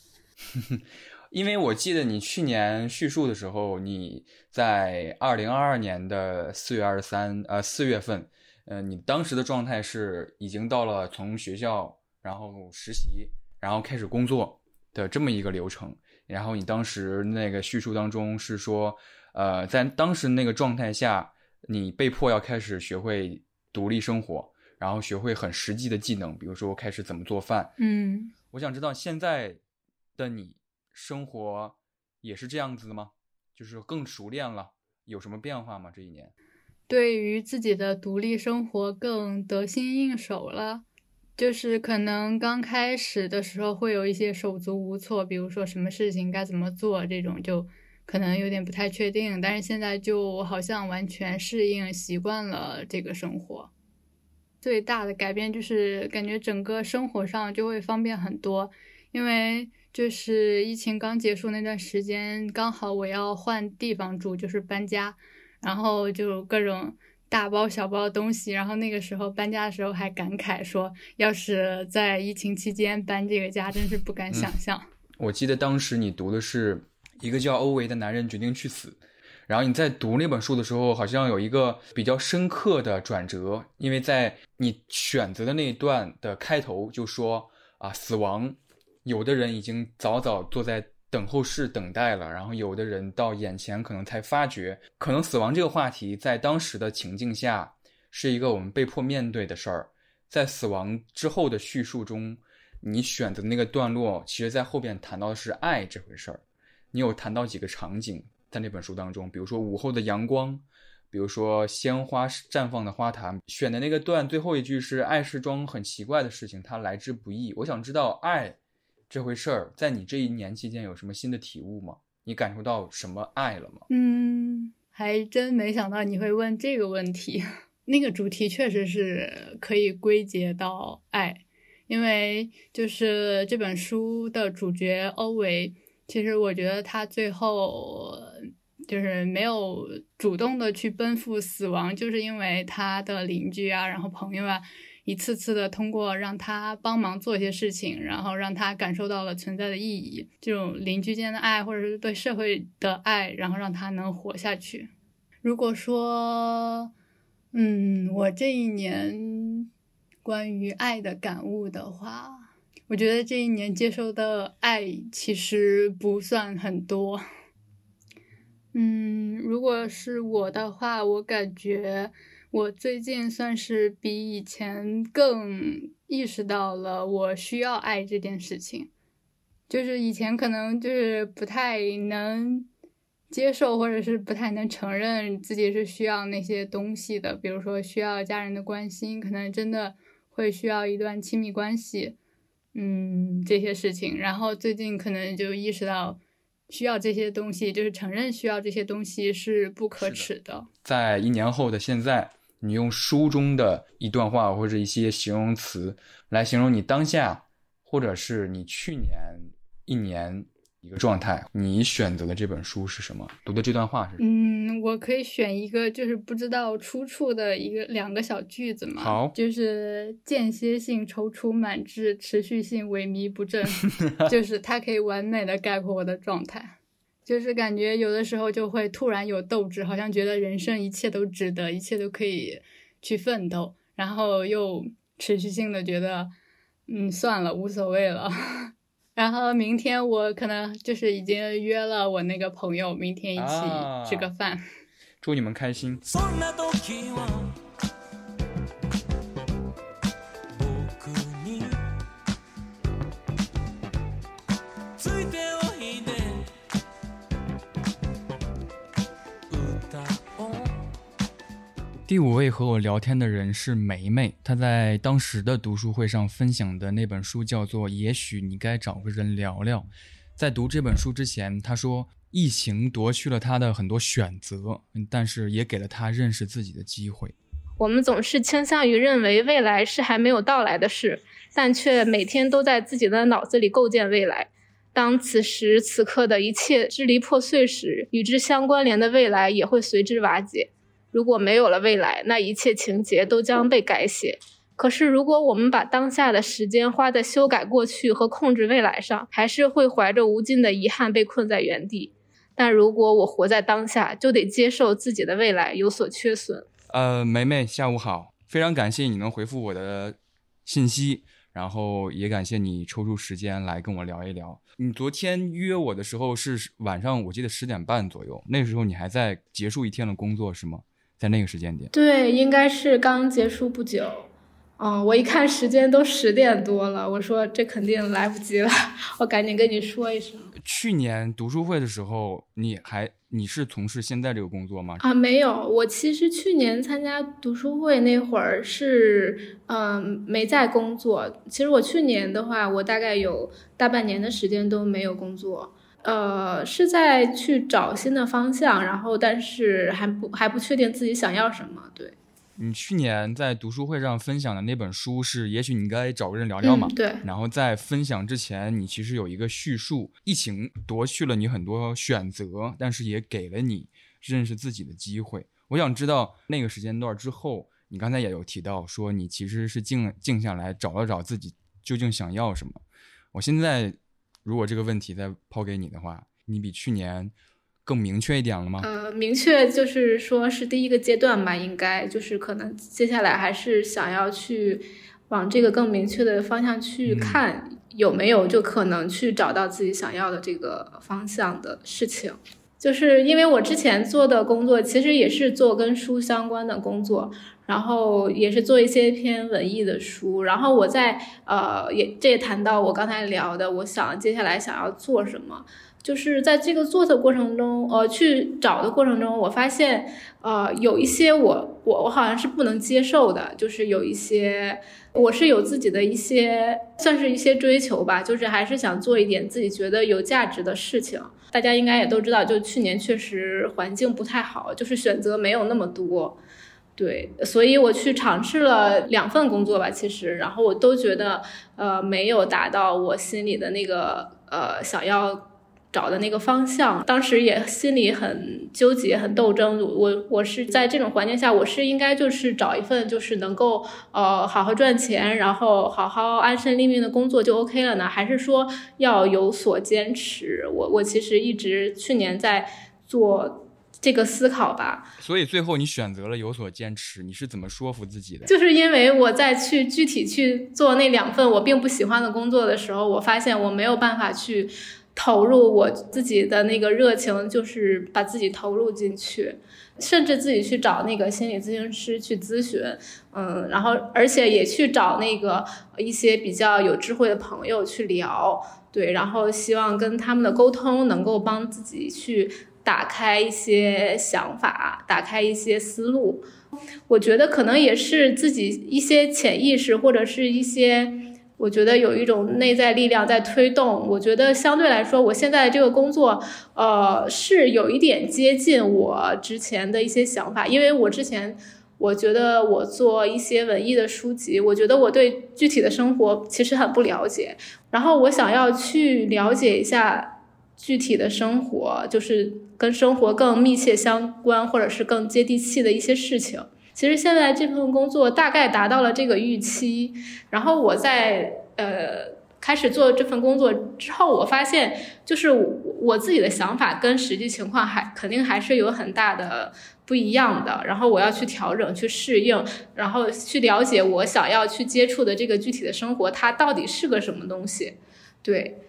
(laughs) 因为我记得你去年叙述的时候，你在二零二二年的四月二十三，呃，四月份。呃，你当时的状态是已经到了从学校，然后实习，然后开始工作的这么一个流程。然后你当时那个叙述当中是说，呃，在当时那个状态下，你被迫要开始学会独立生活，然后学会很实际的技能，比如说开始怎么做饭。
嗯，
我想知道现在的你生活也是这样子的吗？就是更熟练了，有什么变化吗？这一年？
对于自己的独立生活更得心应手了，就是可能刚开始的时候会有一些手足无措，比如说什么事情该怎么做这种，就可能有点不太确定。但是现在就好像完全适应习惯了这个生活。最大的改变就是感觉整个生活上就会方便很多，因为就是疫情刚结束那段时间，刚好我要换地方住，就是搬家。然后就各种大包小包的东西，然后那个时候搬家的时候还感慨说，要是在疫情期间搬这个家，真是不敢想象。(laughs)
我记得当时你读的是一个叫欧维的男人决定去死，然后你在读那本书的时候，好像有一个比较深刻的转折，因为在你选择的那一段的开头就说啊，死亡，有的人已经早早坐在。等候室等待了，然后有的人到眼前可能才发觉，可能死亡这个话题在当时的情境下是一个我们被迫面对的事儿。在死亡之后的叙述中，你选择的那个段落，其实在后边谈到的是爱这回事儿。你有谈到几个场景在那本书当中，比如说午后的阳光，比如说鲜花绽放的花坛。选的那个段最后一句是“爱是桩很奇怪的事情，它来之不易”。我想知道爱。这回事儿，在你这一年期间有什么新的体悟吗？你感受到什么爱了吗？
嗯，还真没想到你会问这个问题。那个主题确实是可以归结到爱，因为就是这本书的主角欧维，其实我觉得他最后就是没有主动的去奔赴死亡，就是因为他的邻居啊，然后朋友啊。一次次的通过让他帮忙做一些事情，然后让他感受到了存在的意义，这种邻居间的爱，或者是对社会的爱，然后让他能活下去。如果说，嗯，我这一年关于爱的感悟的话，我觉得这一年接受的爱其实不算很多。嗯，如果是我的话，我感觉。我最近算是比以前更意识到了我需要爱这件事情，就是以前可能就是不太能接受，或者是不太能承认自己是需要那些东西的，比如说需要家人的关心，可能真的会需要一段亲密关系，嗯，这些事情。然后最近可能就意识到，需要这些东西，就是承认需要这些东西是不可耻的。
在一年后的现在，你用书中的一段话或者一些形容词来形容你当下，或者是你去年一年。一个状态，你选择的这本书是什么？读的这段话是？
嗯，我可以选一个，就是不知道出处的一个两个小句子嘛。
好，
就是间歇性踌躇满志，持续性萎靡不振，(laughs) 就是它可以完美的概括我的状态。就是感觉有的时候就会突然有斗志，好像觉得人生一切都值得，一切都可以去奋斗，然后又持续性的觉得，嗯，算了，无所谓了。(laughs) 然后明天我可能就是已经约了我那个朋友，明天一起吃个饭。(laughs)
祝你们开心。第五位和我聊天的人是梅梅，她在当时的读书会上分享的那本书叫做《也许你该找个人聊聊》。在读这本书之前，她说疫情夺去了她的很多选择，但是也给了她认识自己的机会。
我们总是倾向于认为未来是还没有到来的事，但却每天都在自己的脑子里构建未来。当此时此刻的一切支离破碎时，与之相关联的未来也会随之瓦解。如果没有了未来，那一切情节都将被改写。可是，如果我们把当下的时间花在修改过去和控制未来上，还是会怀着无尽的遗憾被困在原地。但如果我活在当下，就得接受自己的未来有所缺损。
呃，梅梅，下午好，非常感谢你能回复我的信息，然后也感谢你抽出时间来跟我聊一聊。你昨天约我的时候是晚上，我记得十点半左右，那时候你还在结束一天的工作，是吗？在那个时间点，
对，应该是刚结束不久。嗯，我一看时间都十点多了，我说这肯定来不及了，我赶紧跟你说一声。
去年读书会的时候，你还你是从事现在这个工作吗？
啊，没有，我其实去年参加读书会那会儿是嗯没在工作。其实我去年的话，我大概有大半年的时间都没有工作。呃，是在去找新的方向，然后但是还不还不确定自己想要什么。对，
你去年在读书会上分享的那本书是《也许你该找个人聊聊》嘛？
对。
然后在分享之前，你其实有一个叙述：疫情夺去了你很多选择，但是也给了你认识自己的机会。我想知道那个时间段之后，你刚才也有提到说你其实是静静下来找了找自己究竟想要什么。我现在。如果这个问题再抛给你的话，你比去年更明确一点了吗？
呃，明确就是说是第一个阶段吧，应该就是可能接下来还是想要去往这个更明确的方向去看，有没有就可能去找到自己想要的这个方向的事情。就是因为我之前做的工作其实也是做跟书相关的工作。然后也是做一些偏文艺的书，然后我在呃也这也谈到我刚才聊的，我想接下来想要做什么，就是在这个做的过程中，呃去找的过程中，我发现呃有一些我我我好像是不能接受的，就是有一些我是有自己的一些算是一些追求吧，就是还是想做一点自己觉得有价值的事情。大家应该也都知道，就去年确实环境不太好，就是选择没有那么多。对，所以我去尝试了两份工作吧，其实，然后我都觉得，呃，没有达到我心里的那个，呃，想要找的那个方向。当时也心里很纠结，很斗争。我我是在这种环境下，我是应该就是找一份就是能够，呃，好好赚钱，然后好好安身立命的工作就 OK 了呢？还是说要有所坚持？我我其实一直去年在做。这个思考吧，
所以最后你选择了有所坚持，你是怎么说服自己的？
就是因为我在去具体去做那两份我并不喜欢的工作的时候，我发现我没有办法去投入我自己的那个热情，就是把自己投入进去，甚至自己去找那个心理咨询师去咨询，嗯，然后而且也去找那个一些比较有智慧的朋友去聊，对，然后希望跟他们的沟通能够帮自己去。打开一些想法，打开一些思路。我觉得可能也是自己一些潜意识，或者是一些，我觉得有一种内在力量在推动。我觉得相对来说，我现在这个工作，呃，是有一点接近我之前的一些想法，因为我之前。我觉得我做一些文艺的书籍，我觉得我对具体的生活其实很不了解，然后我想要去了解一下具体的生活，就是跟生活更密切相关或者是更接地气的一些事情。其实现在这份工作大概达到了这个预期，然后我在呃开始做这份工作之后，我发现就是我自己的想法跟实际情况还肯定还是有很大的。不一样的，然后我要去调整、去适应，然后去了解我想要去接触的这个具体的生活，它到底是个什么东西？对，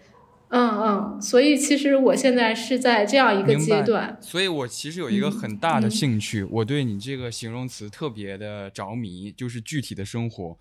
嗯嗯，所以其实我现在是在这样一个阶段，
所以我其实有一个很大的兴趣，我对你这个形容词特别的着迷，就是具体的生活。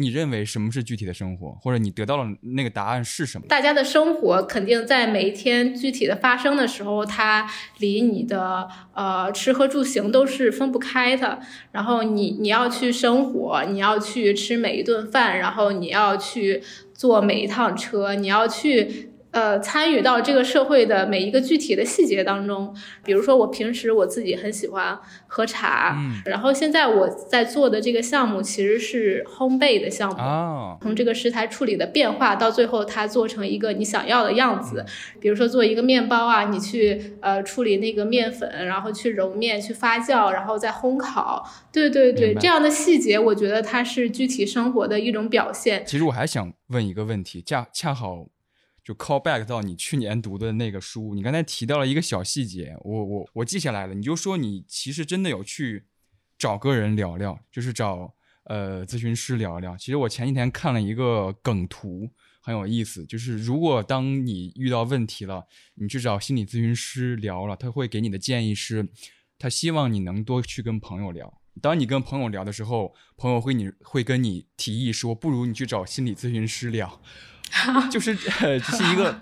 你认为什么是具体的生活，或者你得到了那个答案是什么？
大家的生活肯定在每一天具体的发生的时候，它离你的呃吃喝住行都是分不开的。然后你你要去生活，你要去吃每一顿饭，然后你要去坐每一趟车，你要去。呃，参与到这个社会的每一个具体的细节当中，比如说我平时我自己很喜欢喝茶，嗯，然后现在我在做的这个项目其实是烘焙的项目，哦从这个食材处理的变化到最后它做成一个你想要的样子，比如说做一个面包啊，你去呃处理那个面粉，然后去揉面、去发酵，然后再烘烤，对对对，这样的细节，我觉得它是具体生活的一种表现。
其实我还想问一个问题，恰恰好。就 call back 到你去年读的那个书，你刚才提到了一个小细节，我我我记下来了。你就说你其实真的有去找个人聊聊，就是找呃咨询师聊聊。其实我前几天看了一个梗图，很有意思，就是如果当你遇到问题了，你去找心理咨询师聊了，他会给你的建议是，他希望你能多去跟朋友聊。当你跟朋友聊的时候，朋友会你会跟你提议说，不如你去找心理咨询师聊。(laughs) 就是呃，这是一个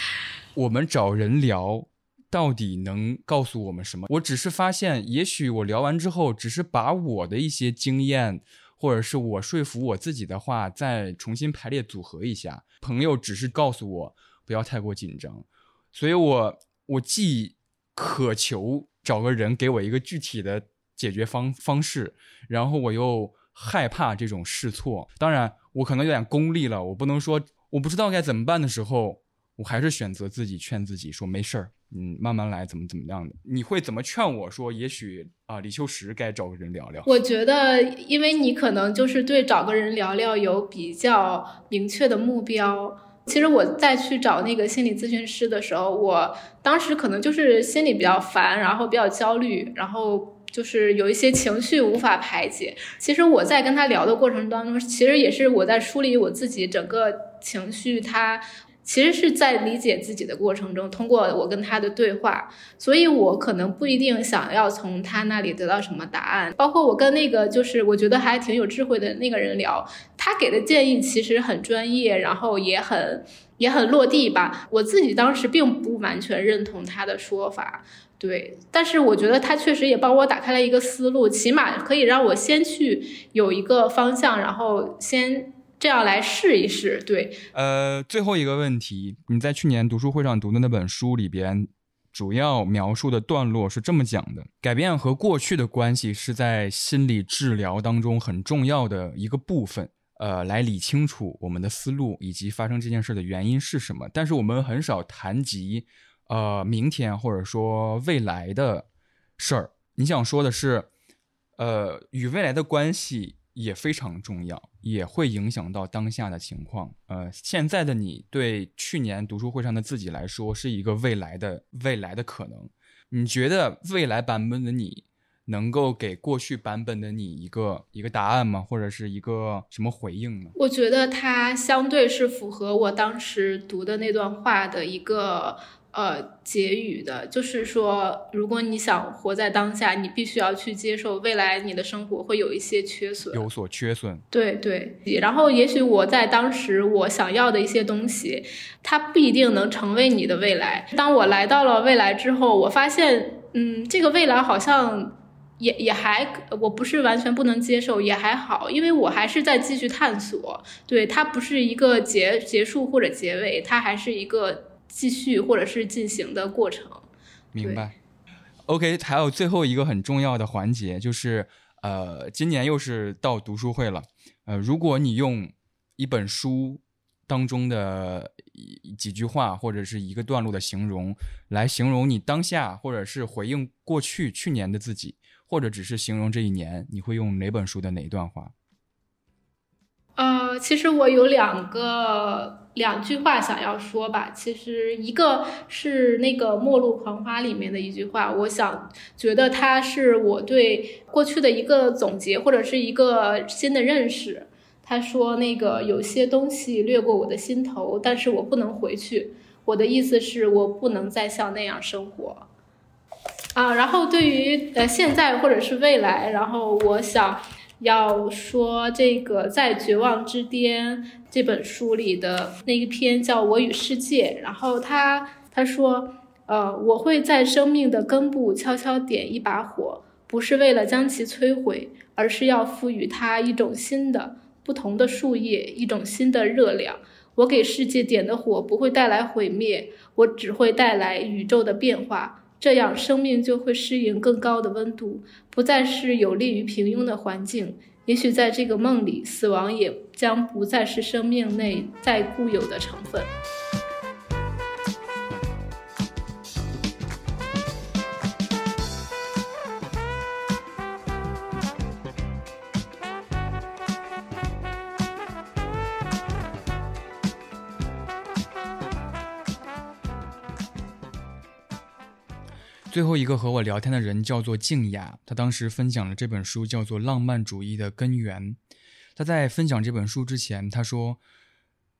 (laughs) 我们找人聊，到底能告诉我们什么？我只是发现，也许我聊完之后，只是把我的一些经验，或者是我说服我自己的话，再重新排列组合一下。朋友只是告诉我不要太过紧张，所以我我既渴求找个人给我一个具体的解决方方式，然后我又。害怕这种试错，当然我可能有点功利了，我不能说我不知道该怎么办的时候，我还是选择自己劝自己说没事儿，嗯，慢慢来，怎么怎么样的？你会怎么劝我说？也许啊，李秋实该找个人聊聊。
我觉得，因为你可能就是对找个人聊聊有比较明确的目标。其实我再去找那个心理咨询师的时候，我当时可能就是心里比较烦，然后比较焦虑，然后。就是有一些情绪无法排解。其实我在跟他聊的过程当中，其实也是我在梳理我自己整个情绪。他其实是在理解自己的过程中，通过我跟他的对话，所以我可能不一定想要从他那里得到什么答案。包括我跟那个就是我觉得还挺有智慧的那个人聊，他给的建议其实很专业，然后也很也很落地吧。我自己当时并不完全认同他的说法。对，但是我觉得他确实也帮我打开了一个思路，起码可以让我先去有一个方向，然后先这样来试一试。对，
呃，最后一个问题，你在去年读书会上读的那本书里边，主要描述的段落是这么讲的：改变和过去的关系是在心理治疗当中很重要的一个部分，呃，来理清楚我们的思路以及发生这件事的原因是什么。但是我们很少谈及。呃，明天或者说未来的事儿，你想说的是，呃，与未来的关系也非常重要，也会影响到当下的情况。呃，现在的你对去年读书会上的自己来说，是一个未来的未来的可能。你觉得未来版本的你？能够给过去版本的你一个一个答案吗？或者是一个什么回应呢？
我觉得它相对是符合我当时读的那段话的一个呃结语的，就是说，如果你想活在当下，你必须要去接受未来你的生活会有一些缺损，
有所缺损。
对对，然后也许我在当时我想要的一些东西，它不一定能成为你的未来。当我来到了未来之后，我发现，嗯，这个未来好像。也也还，我不是完全不能接受，也还好，因为我还是在继续探索。对，它不是一个结结束或者结尾，它还是一个继续或者是进行的过程。
明白。OK，还有最后一个很重要的环节，就是呃，今年又是到读书会了。呃，如果你用一本书当中的几句话或者是一个段落的形容来形容你当下，或者是回应过去去年的自己。或者只是形容这一年，你会用哪本书的哪一段话？
呃，其实我有两个两句话想要说吧。其实一个是那个《末路狂花》里面的一句话，我想觉得它是我对过去的一个总结，或者是一个新的认识。他说：“那个有些东西掠过我的心头，但是我不能回去。我的意思是我不能再像那样生活。”啊，然后对于呃现在或者是未来，然后我想要说这个在绝望之巅这本书里的那一篇叫我与世界，然后他他说，呃，我会在生命的根部悄悄点一把火，不是为了将其摧毁，而是要赋予它一种新的、不同的树叶，一种新的热量。我给世界点的火不会带来毁灭，我只会带来宇宙的变化。这样，生命就会适应更高的温度，不再是有利于平庸的环境。也许在这个梦里，死亡也将不再是生命内在固有的成分。
最后一个和我聊天的人叫做静雅，他当时分享了这本书叫做《浪漫主义的根源》。他在分享这本书之前，他说，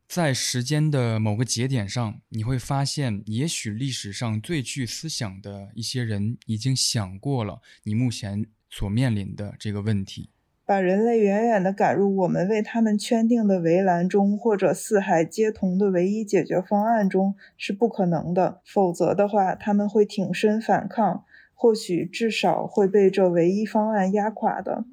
在时间的某个节点上，你会发现，也许历史上最具思想的一些人已经想过了你目前所面临的这个问题。
把人类远远地赶入我们为他们圈定的围栏中，或者四海皆同的唯一解决方案中是不可能的。否则的话，他们会挺身反抗，或许至少会被这唯一方案压垮的。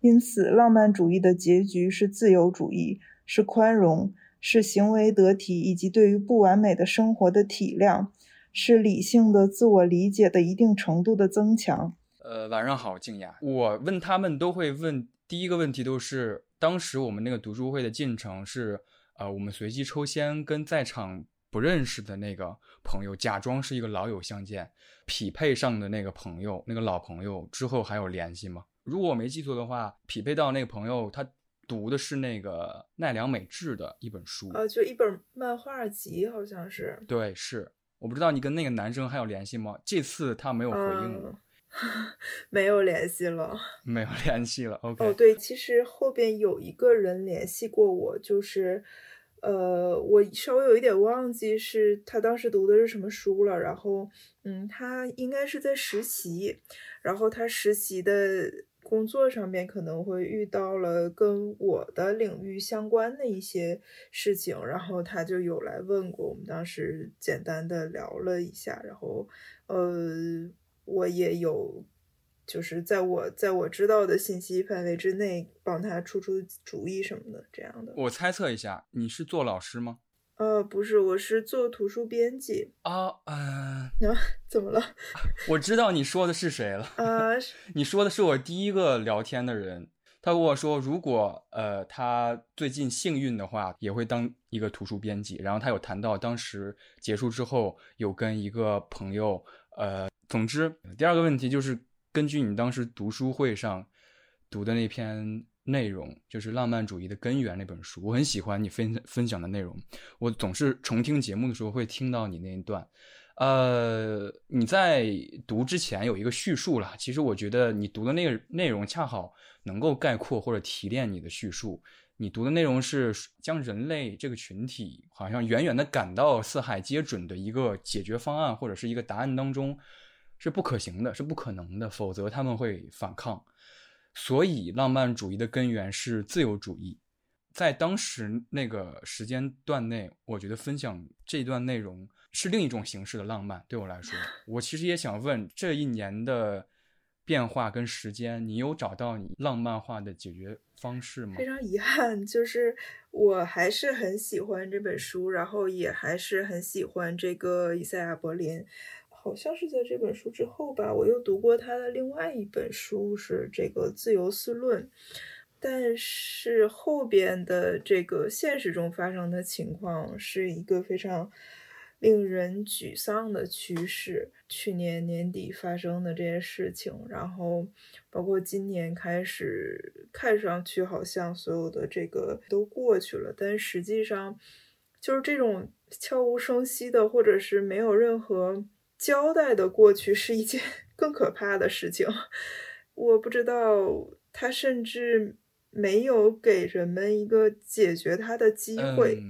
因此，浪漫主义的结局是自由主义，是宽容，是行为得体，以及对于不完美的生活的体谅，是理性的自我理解的一定程度的增强。
呃，晚上好，静雅。我问他们都会问第一个问题，都是当时我们那个读书会的进程是，呃，我们随机抽签，跟在场不认识的那个朋友假装是一个老友相见，匹配上的那个朋友，那个老朋友之后还有联系吗？如果我没记错的话，匹配到那个朋友，他读的是那个奈良美智的一本书，
呃，就一本漫画集，好像是。
对，是。我不知道你跟那个男生还有联系吗？这次他没有回应我。(laughs)
没有联系了，
没有 (laughs) 联系了。OK。
哦，对，其实后边有一个人联系过我，就是，呃，我稍微有一点忘记是他当时读的是什么书了。然后，嗯，他应该是在实习，然后他实习的工作上面可能会遇到了跟我的领域相关的一些事情，然后他就有来问过我们，当时简单的聊了一下，然后，呃。我也有，就是在我在我知道的信息范围之内，帮他出出主意什么的，这样的。
我猜测一下，你是做老师吗？
呃，不是，我是做图书编辑。
啊，呃，(laughs)
怎么了？
我知道你说的是谁了。
啊，(laughs)
你说的是我第一个聊天的人。他跟我说，如果呃他最近幸运的话，也会当一个图书编辑。然后他有谈到当时结束之后，有跟一个朋友，呃。总之，第二个问题就是根据你当时读书会上读的那篇内容，就是《浪漫主义的根源》那本书，我很喜欢你分分享的内容。我总是重听节目的时候会听到你那一段。呃，你在读之前有一个叙述了，其实我觉得你读的那个内容恰好能够概括或者提炼你的叙述。你读的内容是将人类这个群体好像远远的赶到四海皆准的一个解决方案或者是一个答案当中，是不可行的，是不可能的，否则他们会反抗。所以，浪漫主义的根源是自由主义。在当时那个时间段内，我觉得分享这段内容是另一种形式的浪漫。对我来说，我其实也想问，这一年的变化跟时间，你有找到你浪漫化的解决方式吗？
非常遗憾，就是我还是很喜欢这本书，然后也还是很喜欢这个伊赛亚·柏林。好像是在这本书之后吧，我又读过他的另外一本书，是这个《自由思论》。但是后边的这个现实中发生的情况是一个非常令人沮丧的趋势。去年年底发生的这些事情，然后包括今年开始，看上去好像所有的这个都过去了，但实际上就是这种悄无声息的，或者是没有任何交代的过去，是一件 (laughs) 更可怕的事情。(laughs) 我不知道他甚至。没有给人们一个解决它的机会。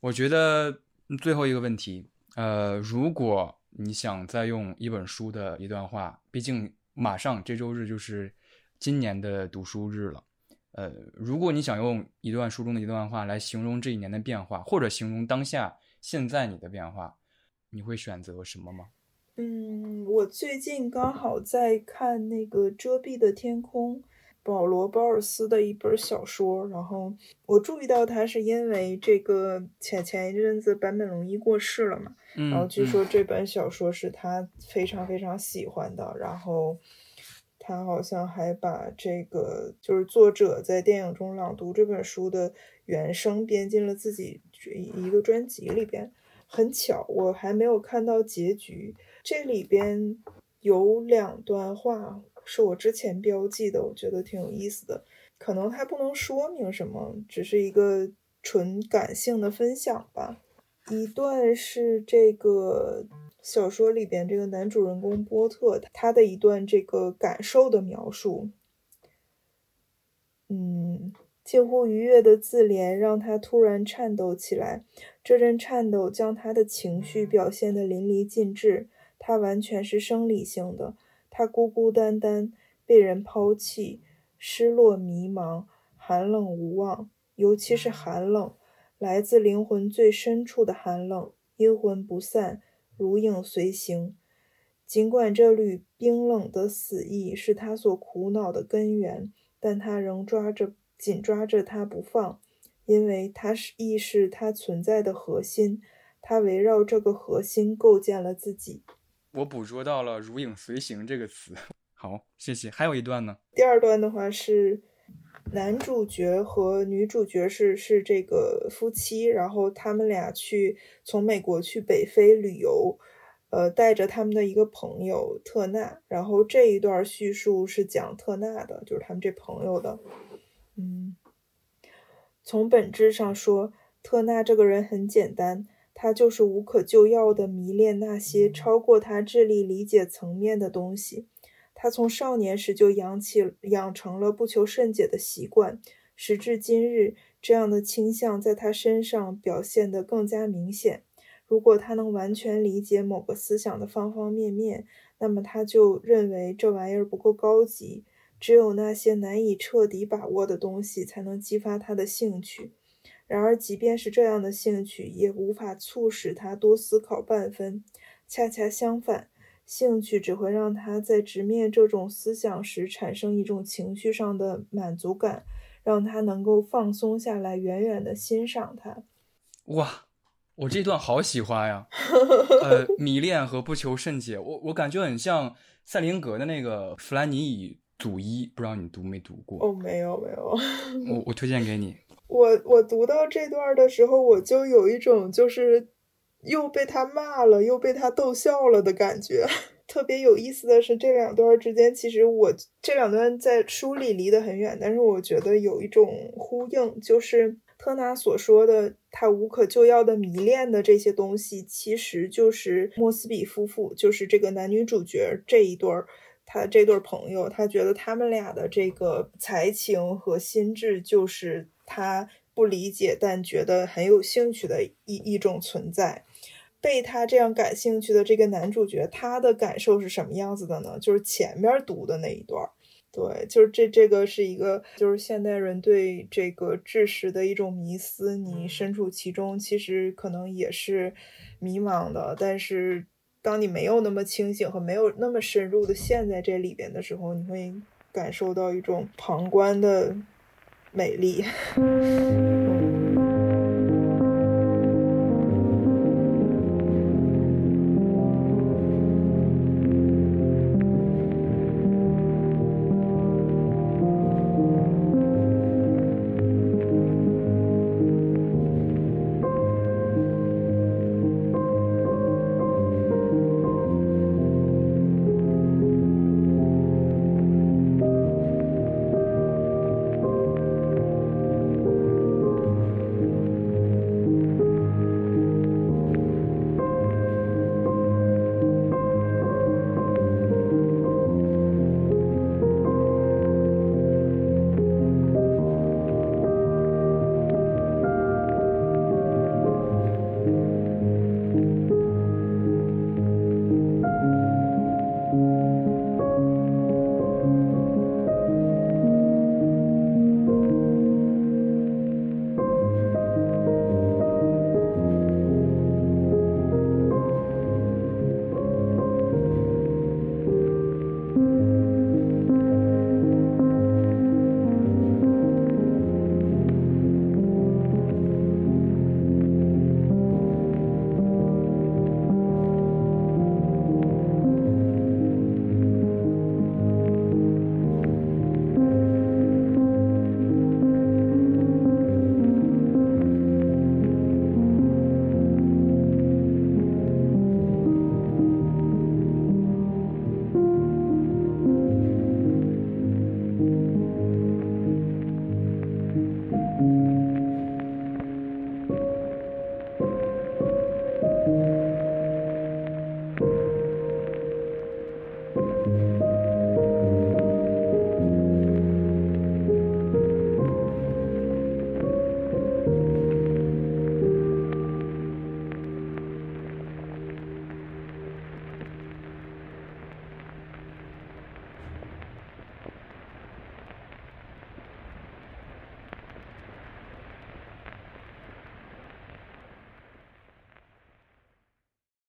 我觉得最后一个问题，呃，如果你想再用一本书的一段话，毕竟马上这周日就是今年的读书日了，呃，如果你想用一段书中的一段话来形容这一年的变化，或者形容当下现在你的变化，你会选择什么吗？
嗯，我最近刚好在看那个遮蔽的天空。保罗·鲍尔斯的一本小说，然后我注意到他是因为这个前前一阵子坂本龙一过世了嘛，然后据说这本小说是他非常非常喜欢的，然后他好像还把这个就是作者在电影中朗读这本书的原声编进了自己一个专辑里边。很巧，我还没有看到结局，这里边有两段话。是我之前标记的，我觉得挺有意思的。可能它不能说明什么，只是一个纯感性的分享吧。一段是这个小说里边这个男主人公波特他的一段这个感受的描述。嗯，近乎愉悦的自怜让他突然颤抖起来，这阵颤抖将他的情绪表现得淋漓尽致，他完全是生理性的。他孤孤单单，被人抛弃，失落、迷茫、寒冷、无望，尤其是寒冷，来自灵魂最深处的寒冷，阴魂不散，如影随形。尽管这缕冰冷的死意是他所苦恼的根源，但他仍抓着、紧抓着它不放，因为它是亦是他存在的核心。他围绕这个核心构建了自己。
我捕捉到了“如影随形”这个词，好，谢谢。还有一段呢。
第二段的话是男主角和女主角是是这个夫妻，然后他们俩去从美国去北非旅游，呃，带着他们的一个朋友特纳。然后这一段叙述是讲特纳的，就是他们这朋友的。嗯，从本质上说，特纳这个人很简单。他就是无可救药的迷恋那些超过他智力理解层面的东西。他从少年时就养起、养成了不求甚解的习惯，时至今日，这样的倾向在他身上表现得更加明显。如果他能完全理解某个思想的方方面面，那么他就认为这玩意儿不够高级。只有那些难以彻底把握的东西，才能激发他的兴趣。然而，即便是这样的兴趣，也无法促使他多思考半分。恰恰相反，兴趣只会让他在直面这种思想时产生一种情绪上的满足感，让他能够放松下来，远远的欣赏它。
哇，我这段好喜欢呀！(laughs) 呃，迷恋和不求甚解，我我感觉很像塞林格的那个《弗兰尼与祖伊》，不知道你读没读过？
哦，没有，没有。(laughs)
我我推荐给你。
我我读到这段的时候，我就有一种就是又被他骂了，又被他逗笑了的感觉。(laughs) 特别有意思的是，这两段之间，其实我这两段在书里离得很远，但是我觉得有一种呼应，就是特纳所说的他无可救药的迷恋的这些东西，其实就是莫斯比夫妇，就是这个男女主角这一对儿，他这对朋友，他觉得他们俩的这个才情和心智就是。他不理解，但觉得很有兴趣的一一种存在。被他这样感兴趣的这个男主角，他的感受是什么样子的呢？就是前面读的那一段，对，就是这这个是一个，就是现代人对这个知识的一种迷思。你身处其中，其实可能也是迷茫的。但是当你没有那么清醒和没有那么深入的陷在这里边的时候，你会感受到一种旁观的美丽。